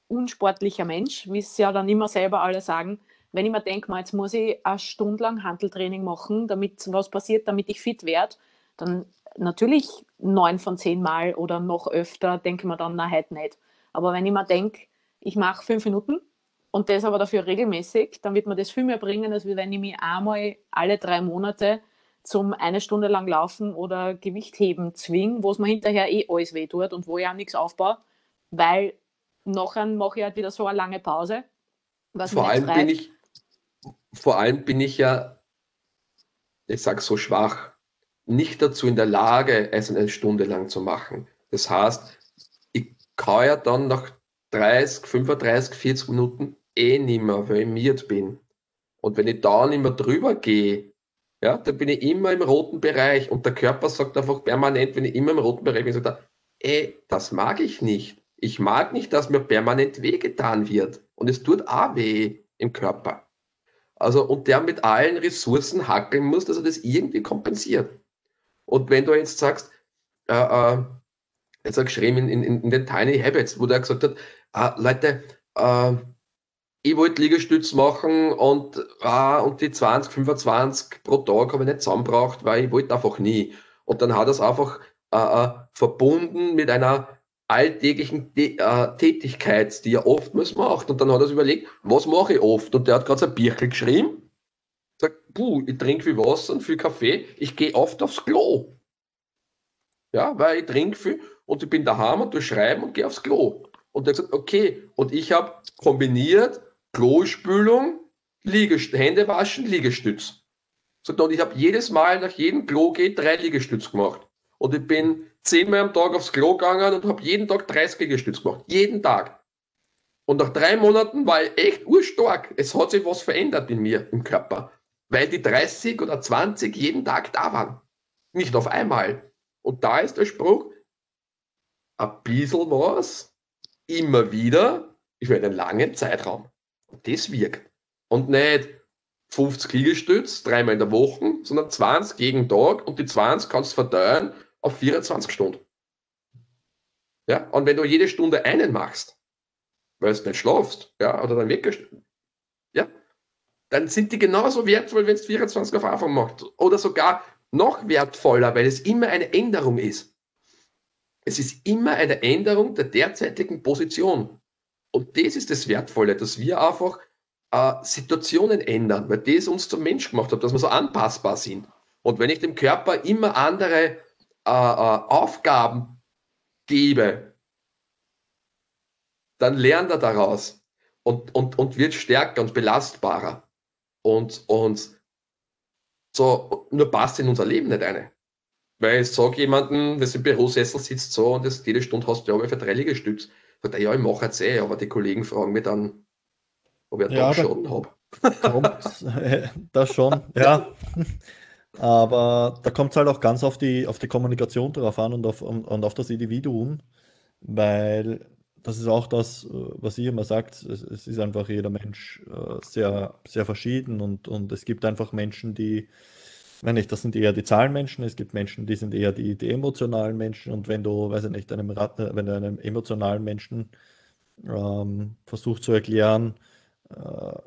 unsportlicher Mensch, wie es ja dann immer selber alle sagen, wenn ich mir denke, jetzt muss ich eine Stunde lang Handeltraining machen, damit was passiert, damit ich fit werde, dann natürlich neun von zehn Mal oder noch öfter denke ich mir dann, na, heute nicht. Aber wenn ich mir denke, ich mache fünf Minuten und das aber dafür regelmäßig, dann wird mir das viel mehr bringen, als wenn ich mich einmal alle drei Monate zum eine Stunde lang laufen oder Gewicht heben zwingen, wo es mir hinterher eh alles weh tut und wo ich auch nichts aufbaue, weil nachher mache ich halt wieder so eine lange Pause. vor allem bin ich, vor allem bin ich ja, ich sag so schwach, nicht dazu in der Lage, es eine Stunde lang zu machen. Das heißt, ich kann ja dann nach 30, 35, 40 Minuten eh nicht mehr, weil ich miert bin. Und wenn ich da nicht mehr drüber gehe, ja, da bin ich immer im roten Bereich und der Körper sagt einfach permanent, wenn ich immer im roten Bereich bin, sagt er, ey, das mag ich nicht. Ich mag nicht, dass mir permanent wehgetan wird. Und es tut auch weh im Körper. Also, und der mit allen Ressourcen hackeln muss, dass er das irgendwie kompensiert. Und wenn du jetzt sagst, äh, äh, jetzt hat geschrieben in, in, in den Tiny Habits, wo der gesagt hat, äh, Leute, äh, ich wollte Liegestütz machen und, ah, und die 20, 25 pro Tag habe ich nicht zusammengebracht, weil ich wollte einfach nie. Und dann hat er es einfach äh, äh, verbunden mit einer alltäglichen T äh, Tätigkeit, die er oftmals macht. Und dann hat er sich überlegt, was mache ich oft? Und der hat gerade sein Birkel geschrieben. Sagt, puh, ich trinke viel Wasser und viel Kaffee, ich gehe oft aufs Klo. Ja, weil ich trinke viel und ich bin daheim und du schreiben und gehe aufs Klo. Und er hat gesagt, okay, und ich habe kombiniert Klospülung, Liegest Hände waschen, Liegestütz. Und ich habe jedes Mal nach jedem Klo geht drei Liegestütz gemacht. Und ich bin zehnmal am Tag aufs Klo gegangen und habe jeden Tag 30 Liegestütz gemacht. Jeden Tag. Und nach drei Monaten war ich echt urstark. Es hat sich was verändert in mir, im Körper. Weil die 30 oder 20 jeden Tag da waren. Nicht auf einmal. Und da ist der Spruch, ein bisschen was, immer wieder, für einen langen Zeitraum. Das wirkt. Und nicht 50 Liegestütz, dreimal in der Woche, sondern 20 jeden Tag und die 20 kannst du verteilen auf 24 Stunden. Ja, und wenn du jede Stunde einen machst, weil du nicht schlafst, ja, oder dann weggest, ja, dann sind die genauso wertvoll, wenn es 24 auf Anfang macht. Oder sogar noch wertvoller, weil es immer eine Änderung ist. Es ist immer eine Änderung der derzeitigen Position. Und das ist das Wertvolle, dass wir einfach äh, Situationen ändern, weil das uns zum Mensch gemacht hat, dass wir so anpassbar sind. Und wenn ich dem Körper immer andere äh, äh, Aufgaben gebe, dann lernt er daraus und, und, und wird stärker und belastbarer. Und, und so, nur passt in unser Leben nicht eine. Weil ich sage jemanden, der im Bürosessel sitzt so und das, jede Stunde hast du ja für drei Liegestütze. Sagt er, ja, ich mache jetzt eh, aber die Kollegen fragen mich dann, ob ich ja, Schaden habe. das schon, ja. Aber da kommt es halt auch ganz auf die, auf die Kommunikation drauf an und auf, und auf das Individuum, weil das ist auch das, was ihr immer sagt, es, es ist einfach jeder Mensch äh, sehr, sehr verschieden und, und es gibt einfach Menschen, die, wenn nicht, das sind eher die Zahlenmenschen, es gibt Menschen, die sind eher die, die emotionalen Menschen. Und wenn du, weiß ich nicht, einem, wenn du einem emotionalen Menschen ähm, versuchst zu erklären, äh,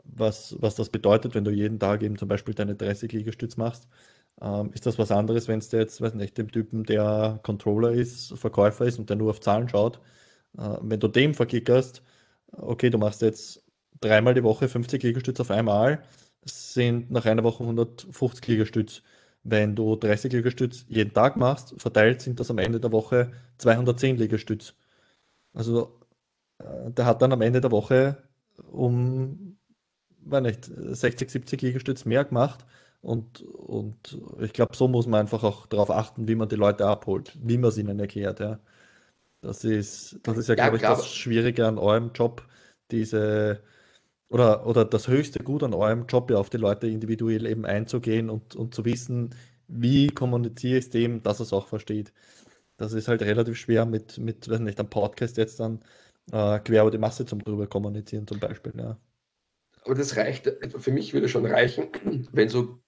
was, was das bedeutet, wenn du jeden Tag eben zum Beispiel deine 30 Liegestütz machst, ähm, ist das was anderes, wenn es jetzt, weiß nicht, dem Typen, der Controller ist, Verkäufer ist und der nur auf Zahlen schaut, äh, wenn du dem verkickerst, okay, du machst jetzt dreimal die Woche 50 Liegestütz auf einmal, sind nach einer Woche 150 Liegestütz. Wenn du 30 Liegestütz jeden Tag machst, verteilt sind das am Ende der Woche 210 Liegestütz. Also äh, der hat dann am Ende der Woche um, weiß nicht, 60, 70 Liegestütz mehr gemacht. Und, und ich glaube, so muss man einfach auch darauf achten, wie man die Leute abholt, wie man es ihnen erklärt. Ja. Das ist, das ist ja, ja glaube ich, das Schwierige an eurem Job, diese oder, oder das höchste Gut an eurem Job, ja auf die Leute individuell eben einzugehen und, und zu wissen, wie kommuniziere ich es dem, dass er es auch versteht. Das ist halt relativ schwer mit, mit weiß nicht, einem Podcast jetzt dann äh, quer über die Masse zum drüber kommunizieren zum Beispiel. Ja. Aber das reicht, für mich würde schon reichen, wenn so,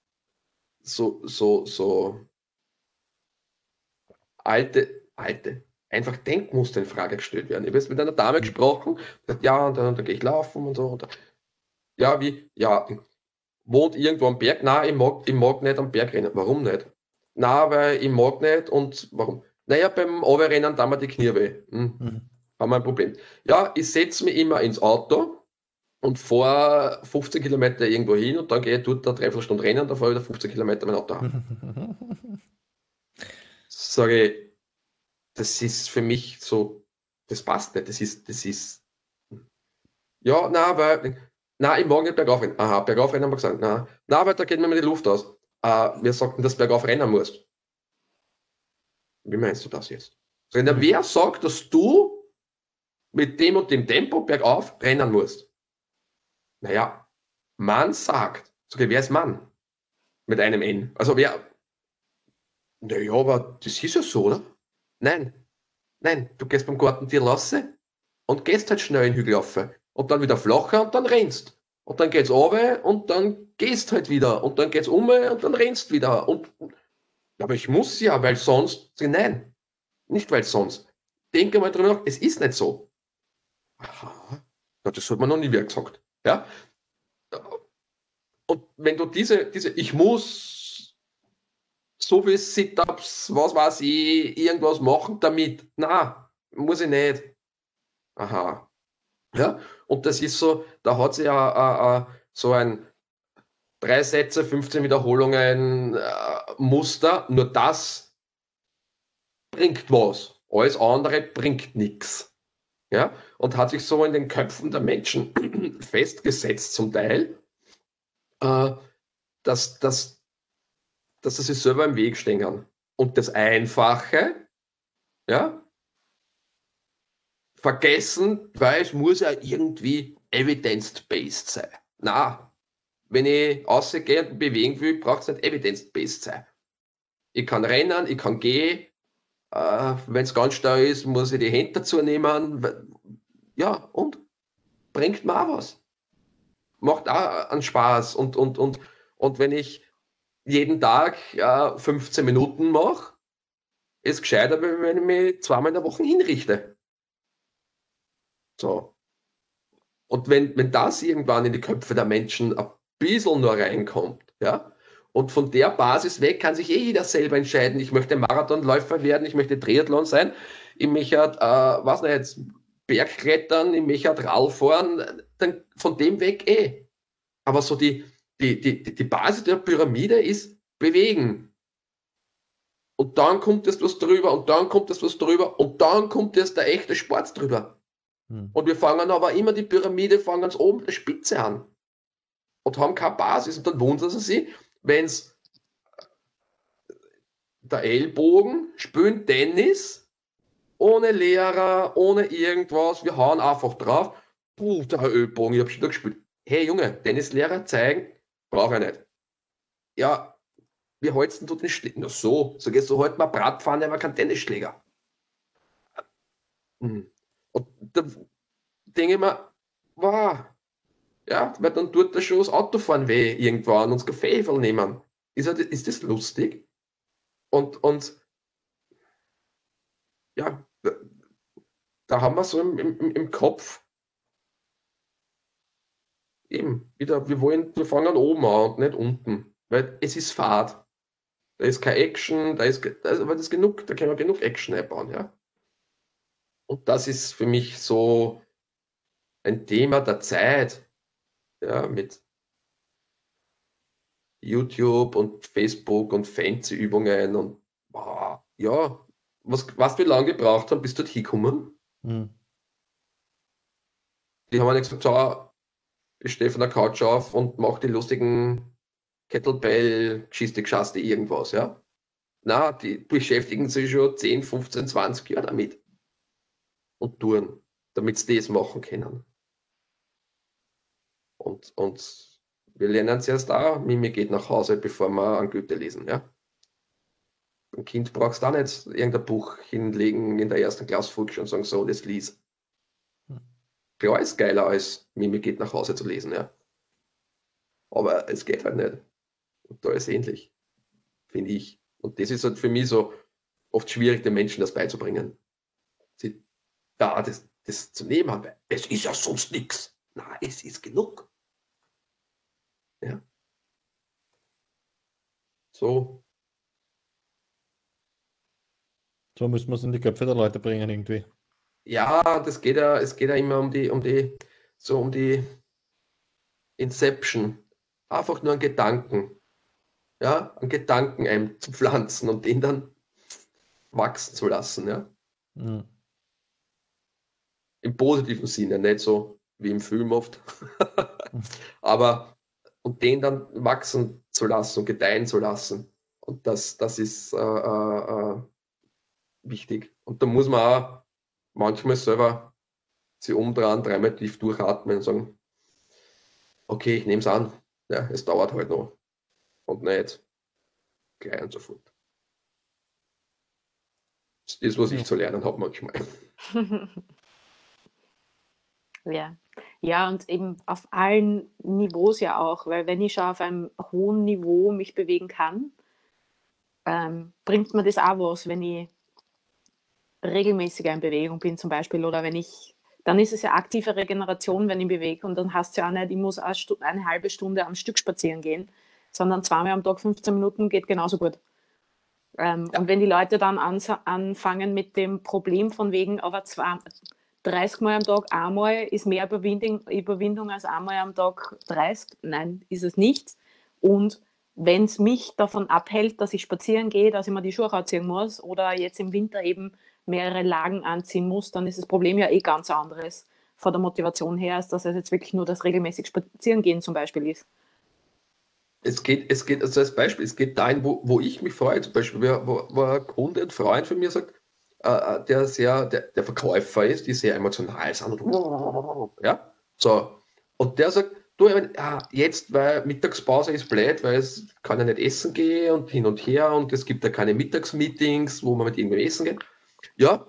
so, so, so alte, alte, einfach Denkmuster in Frage gestellt werden. Ich habe jetzt mit einer Dame gesprochen, ja, und dann, dann gehe ich laufen und so. Und ja, wie, ja, wohnt irgendwo am Berg? Nein, ich mag, ich mag nicht am Berg rennen. Warum nicht? Na, weil ich mag nicht und warum? Naja, beim Overrennen da mir die Knie weh. Hm. Mhm. Haben wir ein Problem. Ja, ich setze mich immer ins Auto und fahre 15 Kilometer irgendwo hin und dann gehe ich dort eine Dreiviertelstunde rennen und dann fahre ich wieder 15 Kilometer mein Auto haben. Sage ich, das ist für mich so, das passt nicht, das ist, das ist, ja, na, weil, na, ich mag nicht bergauf rennen. Aha, bergauf rennen haben wir gesagt, na, na, weil da geht mir die Luft aus. Uh, wir sagten, dass du bergauf rennen musst. Wie meinst du das jetzt? So, wer sagt, dass du mit dem und dem Tempo bergauf rennen musst? Naja, Mann sagt. Sogar, wer ist Mann? Mit einem N. Also wer. Naja, aber das ist ja so, oder? Nein, nein, du gehst beim Garten dir lasse und gehst halt schnell in den Hügel rauf und dann wieder flacher und dann rennst. Und dann geht's runter und dann gehst halt wieder und dann geht's um und dann rennst wieder. Und, aber ich muss ja, weil sonst, nein, nicht weil sonst. Denke mal drüber nach, es ist nicht so. Aha, das hat man noch nie wieder gesagt. Ja? Und wenn du diese, diese ich muss so viel Sit-Ups, was weiß ich, irgendwas machen damit. Na, muss ich nicht. Aha. Ja, und das ist so, da hat sie ja äh, äh, so ein drei Sätze, 15 Wiederholungen äh, Muster, nur das bringt was. Alles andere bringt nichts. Ja, und hat sich so in den Köpfen der Menschen festgesetzt, zum Teil, dass, dass dass sie sich selber im Weg stehen. Und das Einfache, ja, vergessen, weil es muss ja irgendwie evidence-based sein. Na, wenn ich ausgehe und bewegen will, braucht es nicht evidence-based sein. Ich kann rennen, ich kann gehen. Äh, wenn es ganz stark ist, muss ich die Hände dazu nehmen. Ja, und bringt mir auch was. Macht auch einen Spaß. Und, und, und, und wenn ich jeden Tag äh, 15 Minuten mache, ist gescheiter, wenn ich mich zweimal in der Woche hinrichte. So. Und wenn, wenn das irgendwann in die Köpfe der Menschen ein bisschen nur reinkommt, ja, und von der Basis weg kann sich eh jeder selber entscheiden, ich möchte Marathonläufer werden, ich möchte Triathlon sein, ich möchte, äh, was nicht, jetzt Bergklettern, ich möchte fahren, dann von dem weg eh. Aber so die, die, die, die Basis der Pyramide ist bewegen. Und dann kommt es was drüber und dann kommt es was drüber und dann kommt es der echte Sport drüber. Hm. Und wir fangen aber immer die Pyramide, fangen ganz oben der Spitze an. Und haben keine Basis. Und dann wundern sie sich, wenn es der Ellbogen, spielen Tennis, ohne Lehrer, ohne irgendwas, wir hauen einfach drauf. Puh, der Ellbogen, ich habe schon gespielt. Hey Junge, Tennislehrer zeigen, brauche ich nicht. Ja, wie holst du den Schläger? Na so, so gehst du heute mal Bratpfanne, aber kein Tennisschläger. Hm. Und da denke ich mir, wow, ja, weil dann tut das schon das Autofahren weh irgendwann und das Kaffee nehmen. Ist, ist das lustig? Und, und ja, da haben wir so im, im, im Kopf eben wieder, wir wollen, wir fangen oben an und nicht unten, weil es ist Fahrt. Da ist keine Action, da ist, also, aber das ist genug, da können wir genug Action einbauen, ja. Und das ist für mich so ein Thema der Zeit, ja, mit YouTube und Facebook und Fancy-Übungen und wow, ja, was, was wir lange gebraucht haben, bis dort hinkommen. Hm. Die haben nicht gesagt, so, ich stehe von der Couch auf und mache die lustigen Kettlebell-Geschichte, Geschaste, irgendwas, ja. Na, die beschäftigen sich schon 10, 15, 20 Jahre damit. Und tun, damit sie das machen können. Und, und wir lernen es erst auch, Mimi geht nach Hause, bevor wir an Goethe lesen, ja. Ein Kind brauchst du auch nicht irgendein Buch hinlegen in der ersten Klasse und sagen, so, das lies. Hm. Klar ist geiler als Mimi geht nach Hause zu lesen, ja. Aber es geht halt nicht. Und da ist ähnlich, finde ich. Und das ist halt für mich so oft schwierig, den Menschen das beizubringen. Sie da das, das zu nehmen, weil es ist ja sonst nichts. Na, es ist genug. Ja. So. So müssen wir es in die Köpfe der Leute bringen irgendwie. Ja, das geht ja, es geht ja immer um die, um die, so um die Inception. Einfach nur einen Gedanken. Ja, einen Gedanken einzupflanzen und den dann wachsen zu lassen, ja. Mhm. Im positiven Sinne, nicht so wie im Film oft. Aber und den dann wachsen zu lassen und gedeihen zu lassen. Und das, das ist äh, äh, äh wichtig. Und da muss man auch manchmal selber sich umdrehen, dreimal tief durchatmen und sagen, okay, ich nehme es an. Ja, es dauert halt noch. Und nicht gleich und so fort. Das ist was ich zu lernen habe manchmal. ja. Ja, und eben auf allen Niveaus ja auch, weil wenn ich schon auf einem hohen Niveau mich bewegen kann, ähm, bringt mir das auch was, wenn ich regelmäßiger in Bewegung bin zum Beispiel oder wenn ich, dann ist es ja aktive Regeneration, wenn ich bewege und dann hast du ja auch nicht, ich muss eine, eine halbe Stunde am Stück spazieren gehen, sondern zweimal am Tag 15 Minuten geht genauso gut. Ähm, ja. Und wenn die Leute dann anfangen mit dem Problem von wegen, aber zwei, 30 Mal am Tag einmal ist mehr Überwindung, Überwindung als einmal am Tag 30. Nein, ist es nicht. Und wenn es mich davon abhält, dass ich spazieren gehe, dass ich mir die Schuhe anziehen muss oder jetzt im Winter eben mehrere Lagen anziehen muss, dann ist das Problem ja eh ganz anderes von der Motivation her, als dass es jetzt wirklich nur das regelmäßig spazieren gehen zum Beispiel ist. Es geht, es geht, also als Beispiel, es geht dahin, wo, wo ich mich freue, zum Beispiel, wo, wo ein Kunde, ein Freund von mir sagt, äh, äh, der sehr, der, der Verkäufer ist, die sehr emotional sind. Und, ja, so. Und der sagt, du, ja, jetzt, weil Mittagspause ist blöd, weil es kann ja nicht essen gehen und hin und her und es gibt ja keine Mittagsmeetings, wo man mit irgendwem essen geht. Ja,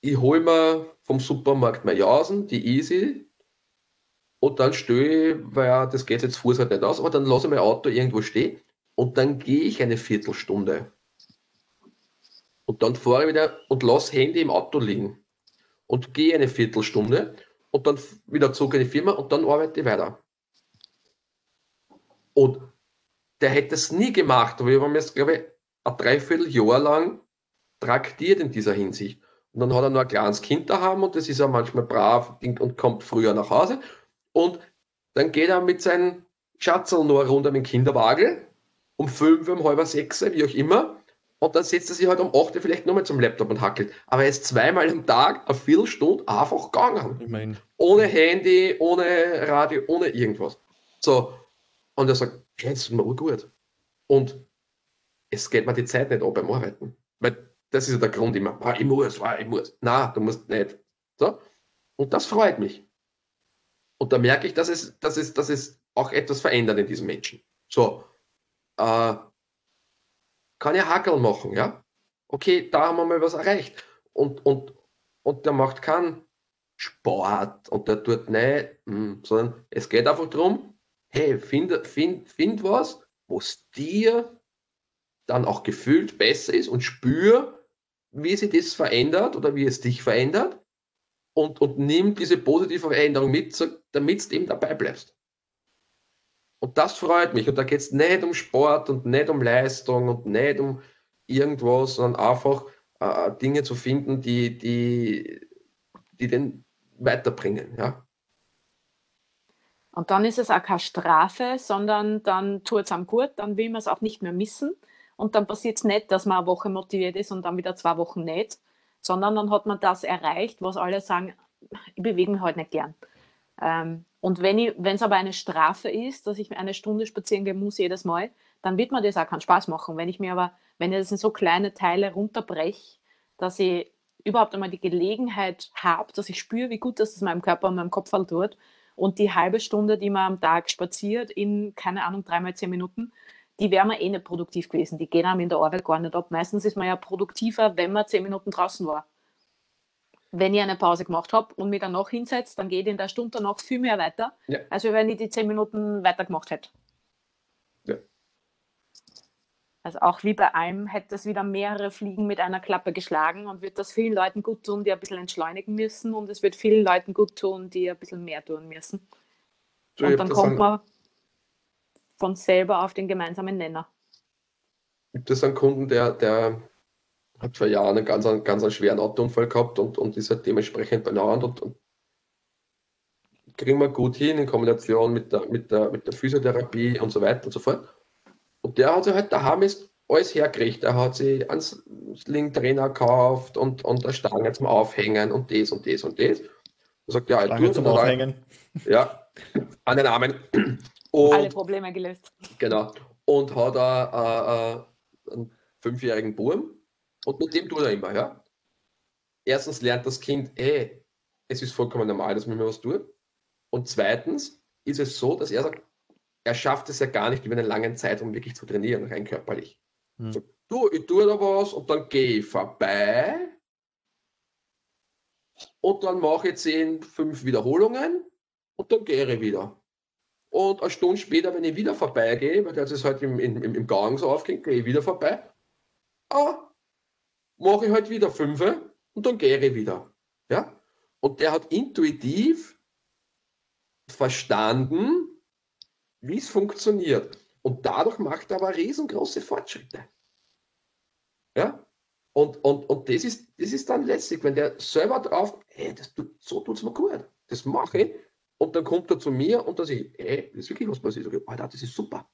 ich hole mir vom Supermarkt meine Jausen, die Easy, und dann stehe ich, weil das geht jetzt Fuß halt nicht aus, aber dann lasse ich mein Auto irgendwo stehen und dann gehe ich eine Viertelstunde und dann fahre ich wieder und lasse Handy im Auto liegen und gehe eine Viertelstunde und dann wieder zurück in die Firma und dann arbeite ich weiter. Und der hätte es nie gemacht, aber wir haben jetzt, glaube ich, ein Dreivierteljahr lang traktiert in dieser Hinsicht. Und dann hat er nur ein kleines Kind da haben und das ist er manchmal brav und kommt früher nach Hause. Und dann geht er mit seinem Schatzel nur runter mit dem Kinderwagen um fünf, um halb sechs, wie auch immer. Und dann setzt er sich halt um 8 Uhr vielleicht nochmal zum Laptop und hackelt. Aber er ist zweimal am Tag eine Viertelstunde einfach gegangen. Ich mein. Ohne Handy, ohne Radio, ohne irgendwas. So. Und er sagt, jetzt ist mir gut. Und es geht mir die Zeit nicht ab beim Arbeiten. Weil das ist ja der Grund immer, ah, ich muss, ah, ich muss. Na, du musst nicht. So. Und das freut mich. Und da merke ich, dass es, dass es, dass es auch etwas verändert in diesem Menschen. So, äh, kann ja Hackel machen, ja? Okay, da haben wir mal was erreicht. Und, und, und der macht keinen Sport und der tut nicht, hm, sondern es geht einfach darum, hey, find, find, find was, was dir dann auch gefühlt besser ist und spür, wie sich das verändert oder wie es dich verändert und, und nimm diese positive Veränderung mit, damit du eben dabei bleibst. Und das freut mich. Und da geht es nicht um Sport und nicht um Leistung und nicht um irgendwas, sondern einfach äh, Dinge zu finden, die, die, die den weiterbringen. Ja. Und dann ist es auch keine Strafe, sondern dann tut es einem gut, dann will man es auch nicht mehr missen. Und dann passiert es nicht, dass man eine Woche motiviert ist und dann wieder zwei Wochen nicht, sondern dann hat man das erreicht, was alle sagen, ich bewege mich halt nicht gern. Ähm, und wenn es aber eine Strafe ist, dass ich eine Stunde spazieren gehen muss jedes Mal, dann wird mir das auch keinen Spaß machen. Wenn ich mir aber, wenn ich das in so kleine Teile runterbreche, dass ich überhaupt einmal die Gelegenheit habe, dass ich spüre, wie gut das es meinem Körper und meinem Kopf halt tut. Und die halbe Stunde, die man am Tag spaziert, in, keine Ahnung, dreimal zehn Minuten, die wäre man eh nicht produktiv gewesen. Die gehen einem in der Arbeit gar nicht ab. Meistens ist man ja produktiver, wenn man zehn Minuten draußen war wenn ich eine Pause gemacht habe und mich dann noch hinsetze, dann geht in der Stunde danach viel mehr weiter, ja. als wenn ich die zehn Minuten weitergemacht hätte. Ja. Also auch wie bei einem hätte es wieder mehrere Fliegen mit einer Klappe geschlagen und wird das vielen Leuten gut tun, die ein bisschen entschleunigen müssen und es wird vielen Leuten gut tun, die ein bisschen mehr tun müssen. So, und dann kommt man von selber auf den gemeinsamen Nenner. Gibt es einen Kunden, der, der hat vor Jahren einen ganz, ganz einen schweren Autounfall gehabt und, und ist halt dementsprechend benannt und, und kriegen wir gut hin in Kombination mit der, mit, der, mit der Physiotherapie und so weiter und so fort. Und der hat sich halt daheim ist alles hergekriegt. Er hat sich einen Sling-Trainer gekauft und, und eine Stange zum Aufhängen und das und das und das. Er sagt, ja, Stange zum Aufhängen. Ja, an den Armen. Und, Alle Probleme gelöst. Genau. Und hat a, einen fünfjährigen Burm und mit dem tut er immer, ja. Erstens lernt das Kind, ey, es ist vollkommen normal, dass man mir was tut. Und zweitens ist es so, dass er sagt, er schafft es ja gar nicht über einen langen Zeitraum wirklich zu trainieren, rein körperlich. Hm. So, du, ich tue da was und dann gehe ich vorbei und dann mache ich zehn, fünf Wiederholungen und dann gehe ich wieder. Und eine Stunde später, wenn ich wieder vorbeigehe, weil das ist halt im, im, im Gang so aufgeht, gehe ich wieder vorbei. Ah, mache ich halt wieder fünf und dann gehe ich wieder. Ja? Und der hat intuitiv verstanden, wie es funktioniert. Und dadurch macht er aber riesengroße Fortschritte. Ja? Und, und, und das, ist, das ist dann lässig, wenn der selber drauf, hey, das tut, so tut es mir gut, das mache ich. Und dann kommt er zu mir und dann sage ich, hey, das ist wirklich was passiert. Ich Alter, das ist super.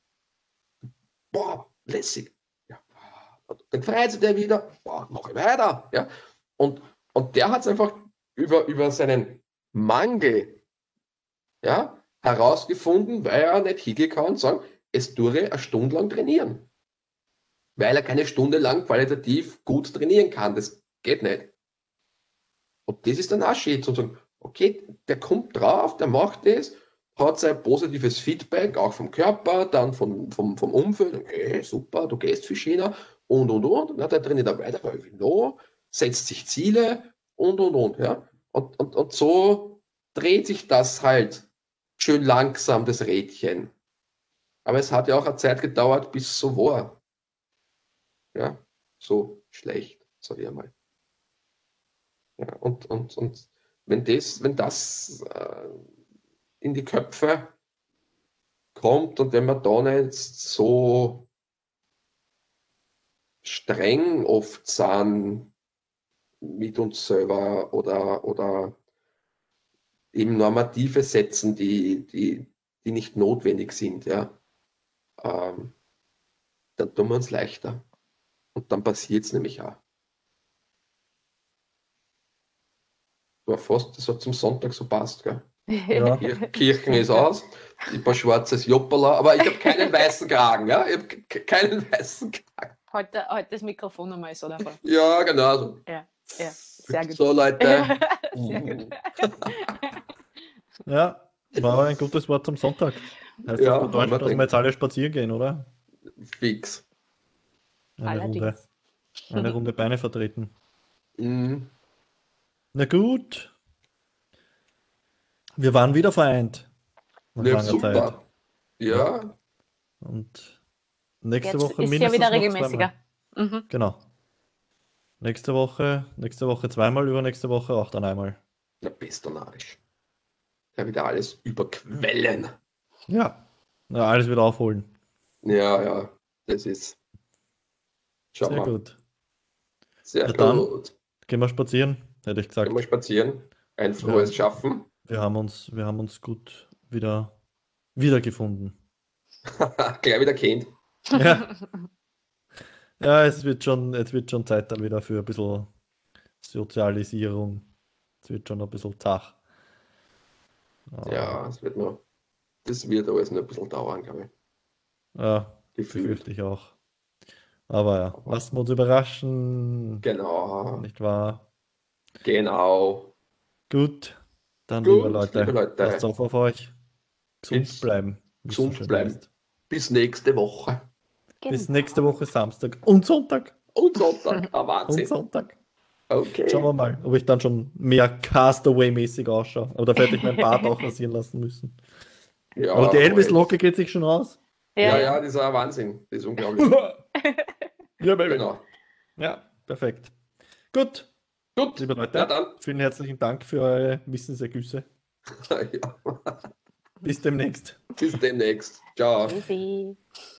Boah, lässig dann freut sich der wieder, boah, mach ich weiter. Ja? Und, und der hat es einfach über, über seinen Mangel ja, herausgefunden, weil er nicht hingehen kann und sagen, es dure eine Stunde lang trainieren. Weil er keine Stunde lang qualitativ gut trainieren kann. Das geht nicht. Und das ist dann auch schön, zu sagen, okay, der kommt drauf, der macht das, hat sein positives Feedback, auch vom Körper, dann vom, vom, vom Umfeld, okay, super, du gehst für China und und und. Dann der trainiert er weiter, no, setzt sich Ziele und und und. Ja? Und, und, und so dreht sich das halt schön langsam, das Rädchen. Aber es hat ja auch eine Zeit gedauert, bis es so war. Ja, so schlecht, sag ich einmal. Ja, und, und, und wenn das, wenn das äh, in die Köpfe kommt und wenn man da nicht so streng oft sind mit uns selber oder, oder eben Normative setzen, die, die, die nicht notwendig sind, ja, ähm, dann tun wir uns leichter. Und dann passiert es nämlich auch. War fast, das hat zum Sonntag so passt, gell? Ja. Kirchen ist aus, ein paar schwarzes Joppala, aber ich habe keinen weißen Kragen, ja? Ich habe keinen weißen Kragen. Heute, heute das Mikrofon einmal so davor. Ja, genau. So. Ja, ja, sehr gut. So, Leute. Sehr gut. Ja, war ein gutes Wort zum Sonntag. Heißt Ja, das bedeutet, dass wir jetzt alle spazieren gehen, oder? Fix. Eine Runde, Allerdings. eine Runde Beine vertreten. Mhm. Na gut. Wir waren wieder vereint. Nach Ja, langer Zeit. super. Ja, Und nächste Jetzt Woche ist ja mindestens wieder noch regelmäßiger. zweimal. Mhm. Genau. Nächste Woche, nächste Woche zweimal, übernächste Woche auch dann einmal. na, bist du narrisch. Ja, wieder alles überquellen. Ja. ja alles wieder aufholen. Ja, ja, das ist. Schau Sehr mal. gut. Sehr Ja, dann. gut. Gehen wir spazieren, hätte ich gesagt. Gehen wir spazieren. Ein frohes Schaffen. Wir haben uns, wir haben uns gut wieder wiedergefunden. Gleich wieder kennt. Ja. ja, es wird schon, es wird schon Zeit dann wieder für ein bisschen Sozialisierung. Es wird schon ein bisschen zach. Ja, es wird noch. Das wird alles noch ein bisschen dauern, glaube ich. Ja, Gefühlt. befürchte ich auch. Aber ja, lassen wir uns überraschen. Genau. Nicht wahr? Genau. Gut. Dann, Gut, liebe Leute, liebe Leute. passt auf auf euch. Gesund bleiben. gesund bleiben. Bis nächste Woche. Bis Genau. nächste Woche Samstag und Sonntag. Und Sonntag. Ah, Und Wahnsinn. Sonntag. Okay. Schauen wir mal, ob ich dann schon mehr Castaway-mäßig ausschaue. Aber da werde ich mein Bart auch rasieren lassen müssen. Ja, Aber die. Elvis-Locke geht sich schon aus. Ja, Ja, ja, das ist ein Wahnsinn. Das ist unglaublich. ja, Baby. genau. Ja, perfekt. Gut, Gut. liebe Leute, Ja, dann. vielen herzlichen Dank für eure Wissensergüsse. ja. Bis demnächst. Bis demnächst. Ciao. Tschüssi.